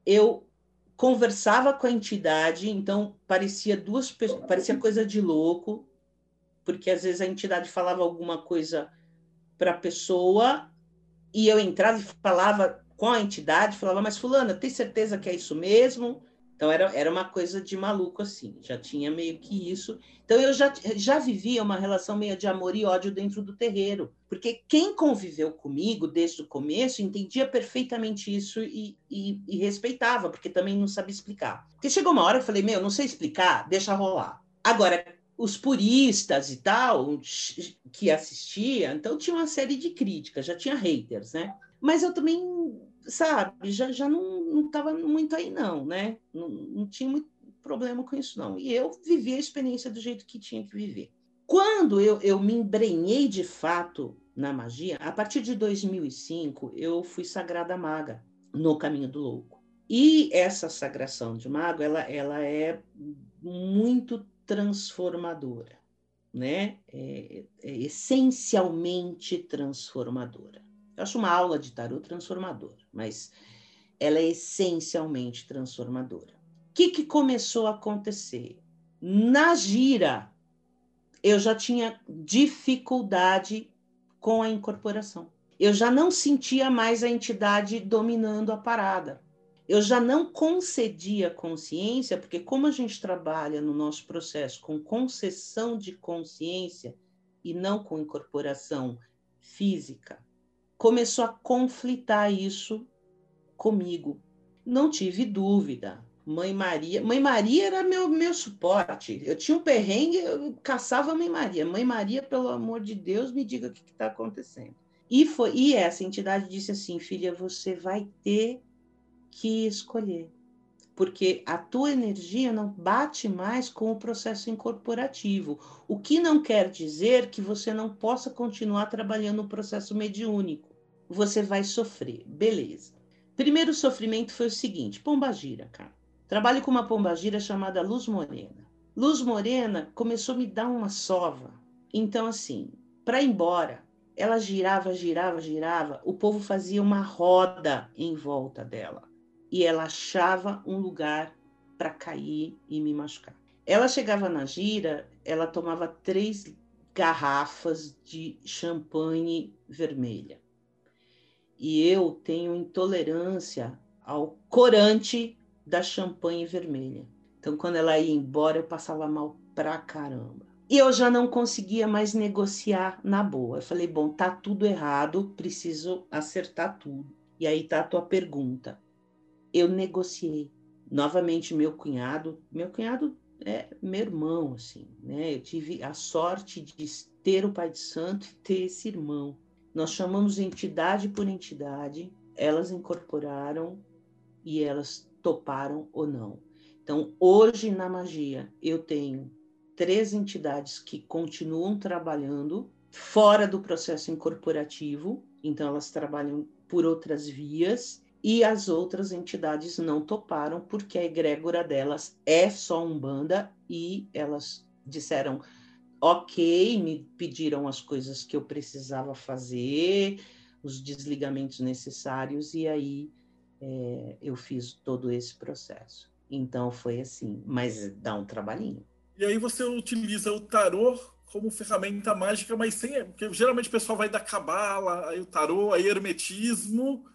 eu conversava com a entidade, então parecia duas parecia coisa de louco, porque às vezes a entidade falava alguma coisa para a pessoa e eu entrava e falava com a entidade, falava, mas fulana, tem certeza que é isso mesmo? Então era, era uma coisa de maluco assim, já tinha meio que isso. Então eu já, já vivia uma relação meio de amor e ódio dentro do terreiro, porque quem conviveu comigo desde o começo entendia perfeitamente isso e, e, e respeitava, porque também não sabia explicar. Porque chegou uma hora eu falei, meu, não sei explicar, deixa rolar. Agora, os puristas e tal, que assistia, então tinha uma série de críticas, já tinha haters, né? Mas eu também sabe, já, já não estava muito aí, não, né? Não, não tinha muito problema com isso, não. E eu vivi a experiência do jeito que tinha que viver. Quando eu, eu me embrenhei de fato na magia, a partir de 2005, eu fui sagrada maga no Caminho do Louco. E essa sagração de mago, ela, ela é muito transformadora, né? É, é essencialmente transformadora. Eu acho uma aula de tarô transformadora, mas ela é essencialmente transformadora. O que, que começou a acontecer? Na gira, eu já tinha dificuldade com a incorporação. Eu já não sentia mais a entidade dominando a parada. Eu já não concedia consciência, porque como a gente trabalha no nosso processo com concessão de consciência e não com incorporação física, começou a conflitar isso comigo. Não tive dúvida. Mãe Maria, Mãe Maria era meu meu suporte. Eu tinha um perrengue, eu caçava a Mãe Maria. Mãe Maria, pelo amor de Deus, me diga o que está acontecendo. E foi e essa entidade disse assim, filha, você vai ter que escolher, porque a tua energia não bate mais com o processo incorporativo, o que não quer dizer que você não possa continuar trabalhando no processo mediúnico você vai sofrer. Beleza. Primeiro sofrimento foi o seguinte: pombagira, cara. Trabalho com uma pombagira chamada Luz Morena. Luz Morena começou a me dar uma sova. Então, assim, para ir embora, ela girava, girava, girava, o povo fazia uma roda em volta dela. E ela achava um lugar para cair e me machucar. Ela chegava na gira, ela tomava três garrafas de champanhe vermelha e eu tenho intolerância ao corante da champanhe vermelha. Então, quando ela ia embora, eu passava mal pra caramba. E eu já não conseguia mais negociar na boa. Eu falei, bom, tá tudo errado, preciso acertar tudo. E aí tá a tua pergunta. Eu negociei. novamente meu cunhado, meu cunhado é meu irmão, assim, né? Eu tive a sorte de ter o Pai de Santo e ter esse irmão. Nós chamamos entidade por entidade, elas incorporaram e elas toparam ou não. Então, hoje na magia, eu tenho três entidades que continuam trabalhando fora do processo incorporativo, então elas trabalham por outras vias, e as outras entidades não toparam porque a egrégora delas é só umbanda e elas disseram ok, me pediram as coisas que eu precisava fazer, os desligamentos necessários e aí é, eu fiz todo esse processo. Então foi assim, mas dá um trabalhinho. E aí você utiliza o tarô como ferramenta mágica, mas sem. Porque geralmente o pessoal vai da cabala, aí o tarô, aí hermetismo,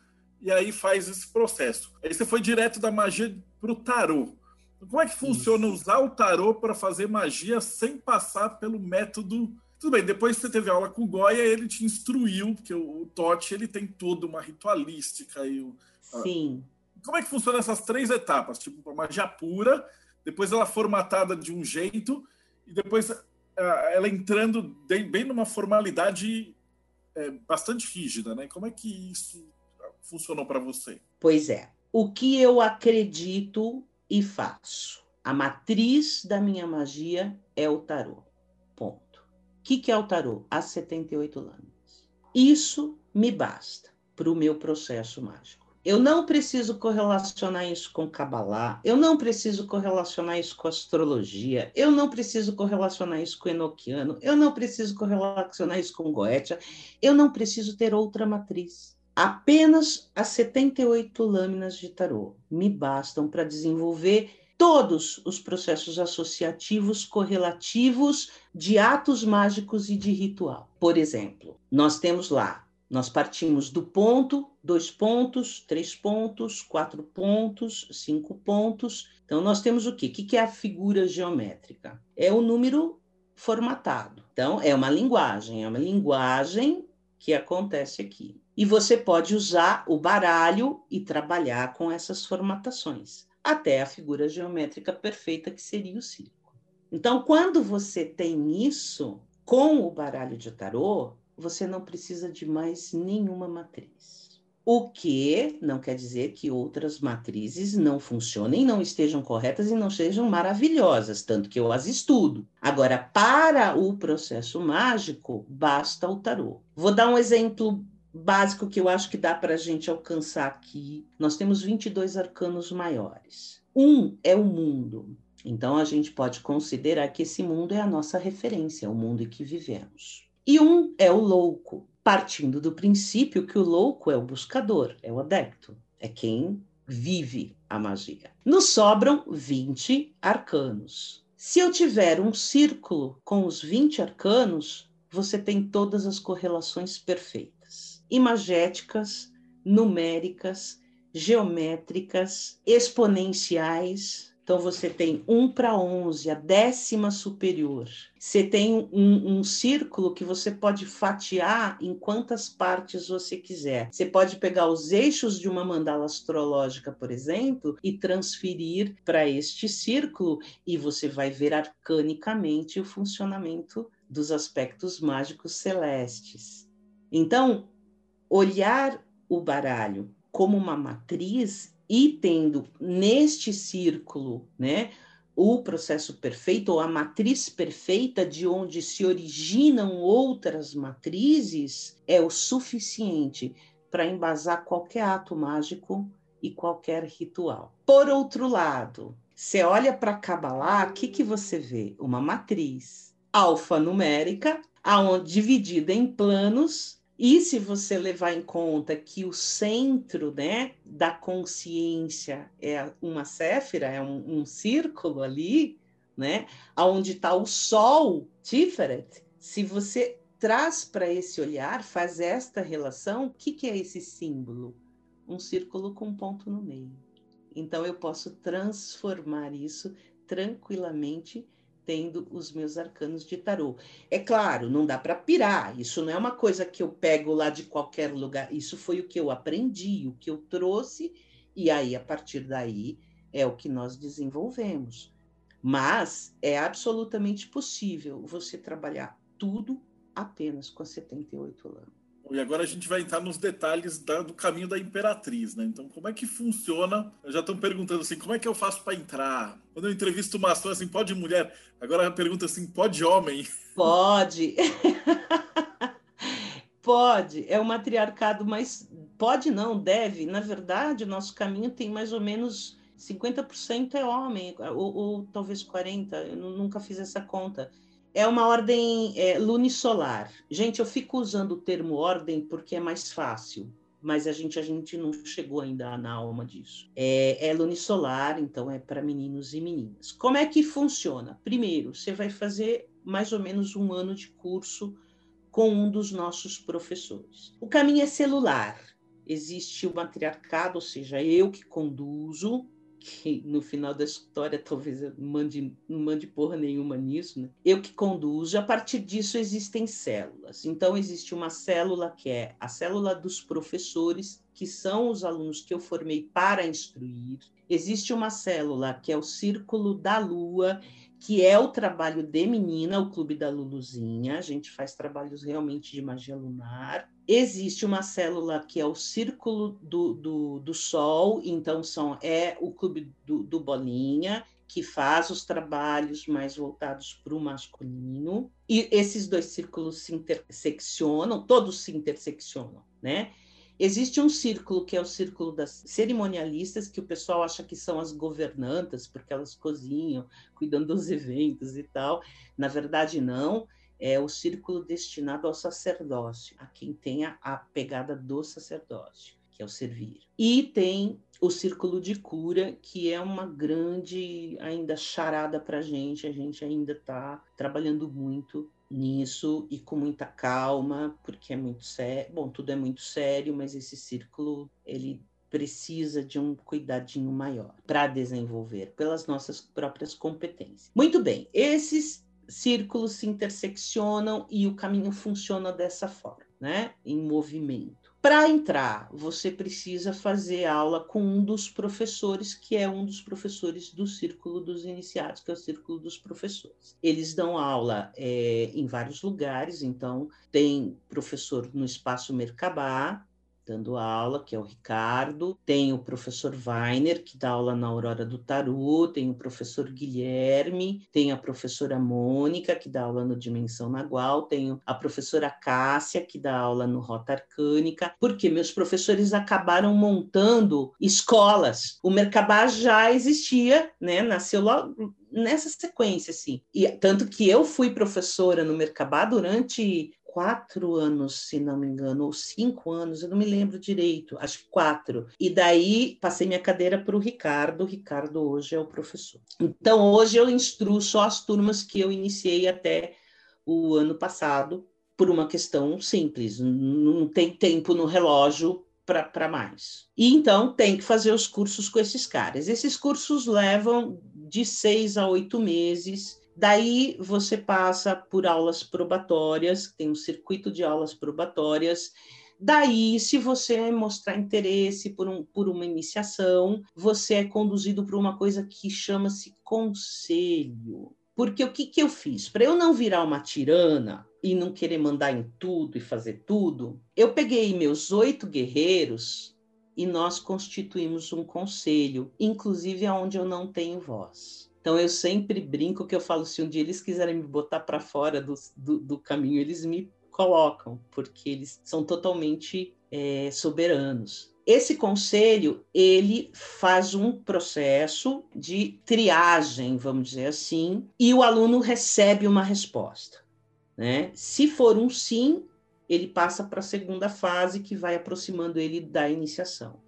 e aí faz esse processo. Aí você foi direto da magia para o tarô. Como é que funciona Isso. usar o tarô para fazer magia sem passar pelo método? Tudo bem, depois que você teve aula com o Goya, ele te instruiu, porque o, o Totti ele tem toda uma ritualística. E o, Sim. A... Como é que funciona essas três etapas? Tipo, a magia pura, depois ela formatada de um jeito, e depois ela entrando bem numa formalidade é, bastante rígida, né? Como é que isso funcionou para você? Pois é. O que eu acredito e faço. A matriz da minha magia é o tarô. Ponto. O que, que é o tarô? As 78 lâminas. Isso me basta para o meu processo mágico. Eu não preciso correlacionar isso com Kabbalah, eu não preciso correlacionar isso com astrologia, eu não preciso correlacionar isso com Enoquiano, eu não preciso correlacionar isso com Goetia, eu não preciso ter outra matriz. Apenas as 78 lâminas de tarô me bastam para desenvolver todos os processos associativos correlativos de atos mágicos e de ritual. Por exemplo, nós temos lá nós partimos do ponto, dois pontos, três pontos, quatro pontos, cinco pontos. Então, nós temos o quê? O que é a figura geométrica? É o número formatado. Então, é uma linguagem, é uma linguagem que acontece aqui. E você pode usar o baralho e trabalhar com essas formatações, até a figura geométrica perfeita, que seria o círculo. Então, quando você tem isso com o baralho de tarô, você não precisa de mais nenhuma matriz. O que não quer dizer que outras matrizes não funcionem, não estejam corretas e não sejam maravilhosas, tanto que eu as estudo. Agora, para o processo mágico, basta o tarô. Vou dar um exemplo básico que eu acho que dá para a gente alcançar aqui. Nós temos 22 arcanos maiores. Um é o mundo. Então, a gente pode considerar que esse mundo é a nossa referência, o mundo em que vivemos. E um é o louco, partindo do princípio que o louco é o buscador, é o adepto, é quem vive a magia. Nos sobram 20 arcanos. Se eu tiver um círculo com os 20 arcanos, você tem todas as correlações perfeitas, imagéticas, numéricas, geométricas, exponenciais, então, você tem 1 para 11, a décima superior. Você tem um, um, círculo que você pode fatiar em quantas partes você quiser. Você pode pegar os eixos de uma mandala astrológica, por exemplo, e transferir para este círculo, e você vai ver arcanicamente o funcionamento dos aspectos mágicos celestes. Então, olhar o baralho como uma matriz e tendo neste círculo, né, o processo perfeito ou a matriz perfeita de onde se originam outras matrizes é o suficiente para embasar qualquer ato mágico e qualquer ritual. Por outro lado, você olha para Kabbalah, o que, que você vê? Uma matriz alfanumérica, aonde dividida em planos e se você levar em conta que o centro né, da consciência é uma céfira, é um, um círculo ali, né, onde está o sol, Tiferet, se você traz para esse olhar, faz esta relação, o que, que é esse símbolo? Um círculo com um ponto no meio. Então eu posso transformar isso tranquilamente tendo os meus arcanos de tarô. É claro, não dá para pirar, isso não é uma coisa que eu pego lá de qualquer lugar, isso foi o que eu aprendi, o que eu trouxe, e aí, a partir daí, é o que nós desenvolvemos. Mas é absolutamente possível você trabalhar tudo apenas com 78 anos. E agora a gente vai entrar nos detalhes da, do caminho da imperatriz, né? Então, como é que funciona? Já estão perguntando assim, como é que eu faço para entrar? Quando eu entrevisto uma ação assim, pode mulher? Agora pergunta assim, pode homem? *laughs* Pode. pode. É o matriarcado, mas pode não, deve. Na verdade, o nosso caminho tem mais ou menos 50% é homem, ou, ou talvez 40%, eu nunca fiz essa conta é uma ordem é, lunisolar. Gente, eu fico usando o termo ordem porque é mais fácil, mas a gente, a gente não chegou ainda na alma disso. É, é lunisolar, então é para meninos e meninas. Como é que funciona? Primeiro, você vai fazer mais ou menos um ano de curso com um dos nossos professores. O caminho é celular. Existe o matriarcado, ou seja, eu que conduzo, que no final da história talvez eu mande, não mande porra nenhuma nisso, né? Eu que conduzo, a partir disso existem células. Então, existe uma célula que é a célula dos professores, que são os alunos que eu formei para instruir. Existe uma célula que é o Círculo da Lua, que é o trabalho de menina, o Clube da Luluzinha. A gente faz trabalhos realmente de magia lunar existe uma célula que é o círculo do, do, do Sol, então são, é o clube do, do Bolinha, que faz os trabalhos mais voltados para o masculino, e esses dois círculos se interseccionam, todos se interseccionam, né? Existe um círculo que é o círculo das cerimonialistas, que o pessoal acha que são as governantas, porque elas cozinham, cuidam dos *laughs* eventos e tal. Na verdade, não é o círculo destinado ao sacerdócio, a quem tenha a pegada do sacerdócio, que é o servir. E tem o círculo de cura, que é uma grande ainda charada para a gente, a gente ainda está trabalhando muito nisso e com muita calma, porque é muito sério. Bom, tudo é muito sério, mas esse círculo ele precisa de um cuidadinho maior para desenvolver pelas nossas próprias competências. Muito bem, esses círculos se interseccionam e o caminho funciona dessa forma, né? Em movimento. Para entrar, você precisa fazer aula com um dos professores, que é um dos professores do Círculo dos Iniciados, que é o Círculo dos Professores. Eles dão aula é, em vários lugares, então tem professor no Espaço Mercabá, dando aula, que é o Ricardo, tem o professor Weiner, que dá aula na Aurora do Taru, tem o professor Guilherme, tem a professora Mônica, que dá aula no Dimensão Nagual, tem a professora Cássia, que dá aula no Rota Arcânica, porque meus professores acabaram montando escolas. O Mercabá já existia, né? Nasceu logo nessa sequência, assim. E tanto que eu fui professora no Mercabá durante quatro anos, se não me engano, ou cinco anos, eu não me lembro direito, acho que quatro. E daí passei minha cadeira para o Ricardo, o Ricardo hoje é o professor. Então, hoje eu instruo só as turmas que eu iniciei até o ano passado, por uma questão simples, não tem tempo no relógio para mais. E então tem que fazer os cursos com esses caras. Esses cursos levam de seis a oito meses Daí você passa por aulas probatórias, tem um circuito de aulas probatórias. Daí, se você mostrar interesse por, um, por uma iniciação, você é conduzido por uma coisa que chama-se conselho. Porque o que, que eu fiz? Para eu não virar uma tirana e não querer mandar em tudo e fazer tudo, eu peguei meus oito guerreiros e nós constituímos um conselho, inclusive aonde eu não tenho voz. Então eu sempre brinco que eu falo, se um dia eles quiserem me botar para fora do, do, do, caminho, eles me colocam, porque eles são totalmente é, soberanos. Esse conselho, ele faz um processo de triagem, vamos dizer assim, e o aluno recebe uma resposta. Né? Se for um sim, ele passa para a segunda fase, que vai aproximando ele da iniciação.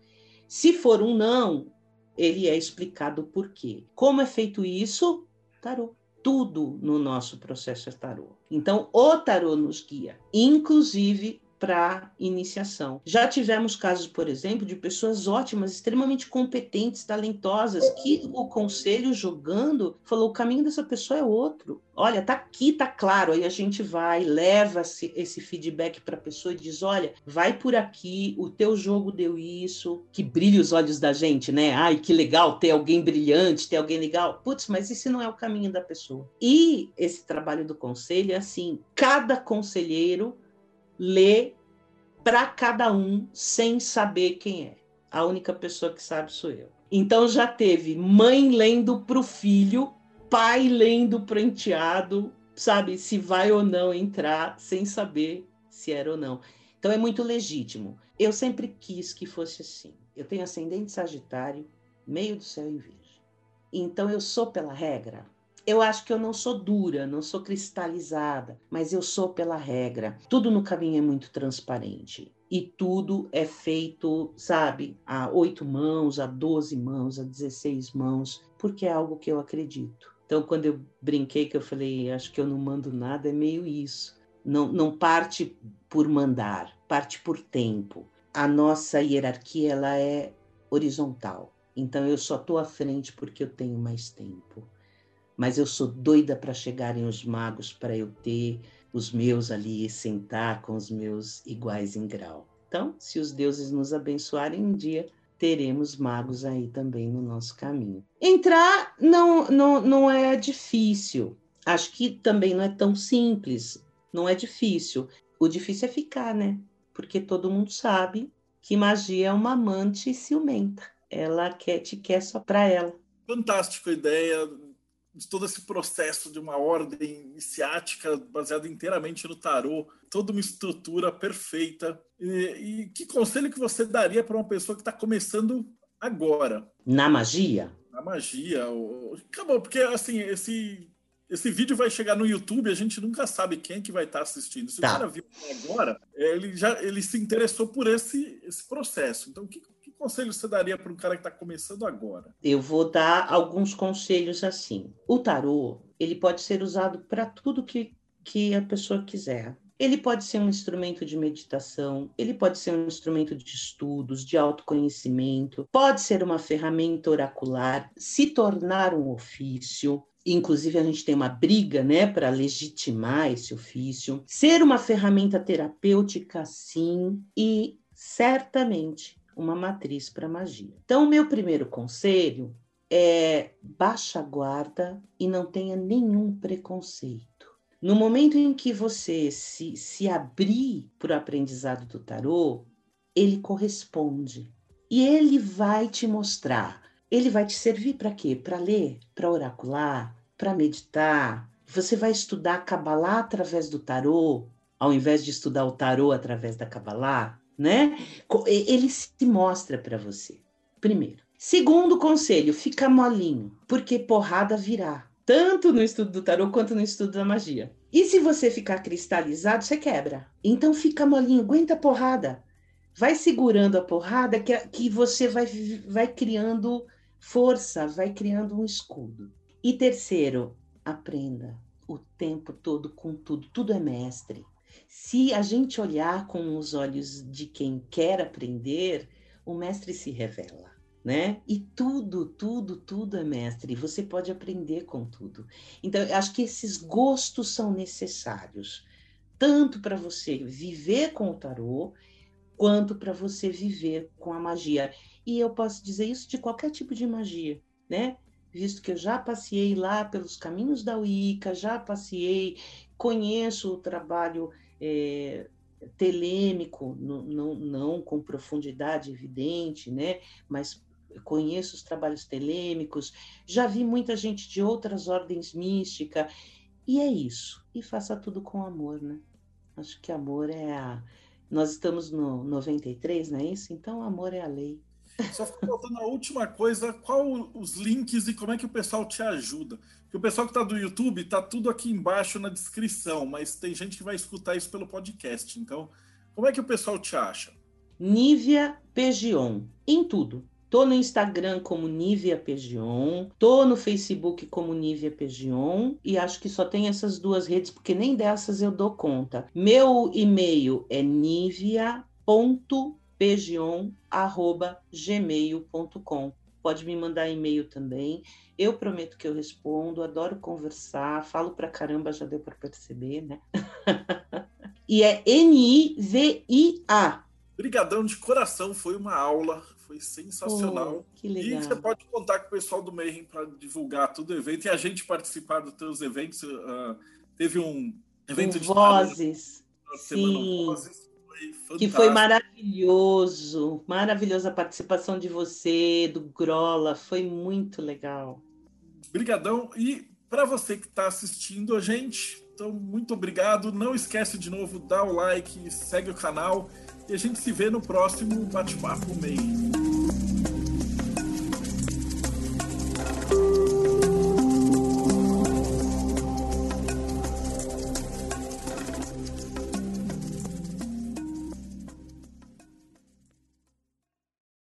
Se for um não, ele é explicado por quê. Como é feito isso? Tarô. Tudo no nosso processo é tarô. Então, o tarô nos guia, inclusive para iniciação. Já tivemos casos, por exemplo, de pessoas ótimas, extremamente competentes, talentosas, que o conselho jogando falou: o caminho dessa pessoa é outro. Olha, tá aqui, tá claro. Aí a gente vai, leva esse feedback para a pessoa e diz: olha, vai por aqui, o teu jogo deu isso, que brilha os olhos da gente, né? Ai, que legal ter alguém brilhante, ter alguém legal. Putz, mas esse não é o caminho da pessoa. E esse trabalho do conselho é assim: cada conselheiro lê para cada um sem saber quem é. A única pessoa que sabe sou eu. Então já teve mãe lendo para o filho, pai lendo para o enteado, sabe, se vai ou não entrar sem saber se era ou não. Então é muito legítimo. Eu sempre quis que fosse assim. Eu tenho ascendente Sagitário, meio do céu em Virgem. Então eu sou pela regra eu acho que eu não sou dura, não sou cristalizada, mas eu sou pela regra. Tudo no caminho é muito transparente. E tudo é feito, sabe, a oito mãos, a doze mãos, a dezesseis mãos, porque é algo que eu acredito. Então, quando eu brinquei que eu falei, acho que eu não mando nada, é meio isso. Não, não parte por mandar, parte por tempo. A nossa hierarquia ela é horizontal. Então, eu só estou à frente porque eu tenho mais tempo mas eu sou doida para chegarem os magos para eu ter os meus ali e sentar com os meus iguais em grau. Então, se os deuses nos abençoarem um dia, teremos magos aí também no nosso caminho. Entrar não, não, não é difícil. Acho que também não é tão simples. Não é difícil. O difícil é ficar, né? Porque todo mundo sabe que magia é uma amante ciumenta. Ela quer, te quer só para ela. Fantástica ideia de todo esse processo de uma ordem iniciática baseada inteiramente no tarô, toda uma estrutura perfeita. E, e que conselho que você daria para uma pessoa que está começando agora? Na magia? Na magia. Acabou, porque assim, esse, esse vídeo vai chegar no YouTube, a gente nunca sabe quem que vai estar tá assistindo. Se tá. o cara viu agora, ele já ele se interessou por esse, esse processo. Então, o que, conselho você daria para um cara que está começando agora? Eu vou dar alguns conselhos assim. O tarô, ele pode ser usado para tudo que, que a pessoa quiser. Ele pode ser um instrumento de meditação, ele pode ser um instrumento de estudos, de autoconhecimento, pode ser uma ferramenta oracular, se tornar um ofício, inclusive a gente tem uma briga, né, para legitimar esse ofício, ser uma ferramenta terapêutica sim e certamente uma matriz para magia. Então, o meu primeiro conselho é baixa a guarda e não tenha nenhum preconceito. No momento em que você se, se abrir para o aprendizado do tarô, ele corresponde. E ele vai te mostrar. Ele vai te servir para quê? Para ler, para oracular, para meditar. Você vai estudar Kabbalah através do tarô, ao invés de estudar o tarô através da Kabbalah né? Ele se mostra para você. Primeiro. Segundo conselho, fica molinho, porque porrada virá, tanto no estudo do tarô quanto no estudo da magia. E se você ficar cristalizado, você quebra. Então fica molinho, aguenta a porrada. Vai segurando a porrada que, que você vai, vai criando força, vai criando um escudo. E terceiro, aprenda o tempo todo com tudo. Tudo é mestre. Se a gente olhar com os olhos de quem quer aprender, o mestre se revela, né? E tudo, tudo, tudo é mestre. Você pode aprender com tudo. Então, eu acho que esses gostos são necessários, tanto para você viver com o tarô, quanto para você viver com a magia. E eu posso dizer isso de qualquer tipo de magia, né? Visto que eu já passei lá pelos caminhos da Wicca, já passei, conheço o trabalho é, telêmico, não, não, não com profundidade evidente, né? mas conheço os trabalhos telêmicos, já vi muita gente de outras ordens místicas, e é isso. E faça tudo com amor, né? Acho que amor é a. Nós estamos no 93, não é isso? Então, amor é a lei. Só ficou faltando a última coisa, qual os links e como é que o pessoal te ajuda? Porque o pessoal que está do YouTube está tudo aqui embaixo na descrição, mas tem gente que vai escutar isso pelo podcast. Então, como é que o pessoal te acha? Nívia Pegion, em tudo Tô no Instagram como Nívia Pegion, tô no Facebook como Nívia Pegion e acho que só tem essas duas redes porque nem dessas eu dou conta. Meu e-mail é nivia.pegion@gmail.com. Pode me mandar e-mail também. Eu prometo que eu respondo, adoro conversar, falo pra caramba, já deu para perceber, né? *laughs* e é N-I-V-I-A. Brigadão de coração, foi uma aula, foi sensacional. Oh, que legal. E você pode contar com o pessoal do Mayhem para divulgar todo o evento e a gente participar dos teus eventos. Uh, teve um evento de Vozes. Sim. Vozes. Foi que foi maravilhoso, maravilhosa a participação de você, do Grola, foi muito legal. Obrigadão e para você que está assistindo a gente, então muito obrigado. Não esquece de novo, dá o like, segue o canal e a gente se vê no próximo bate-papo meio.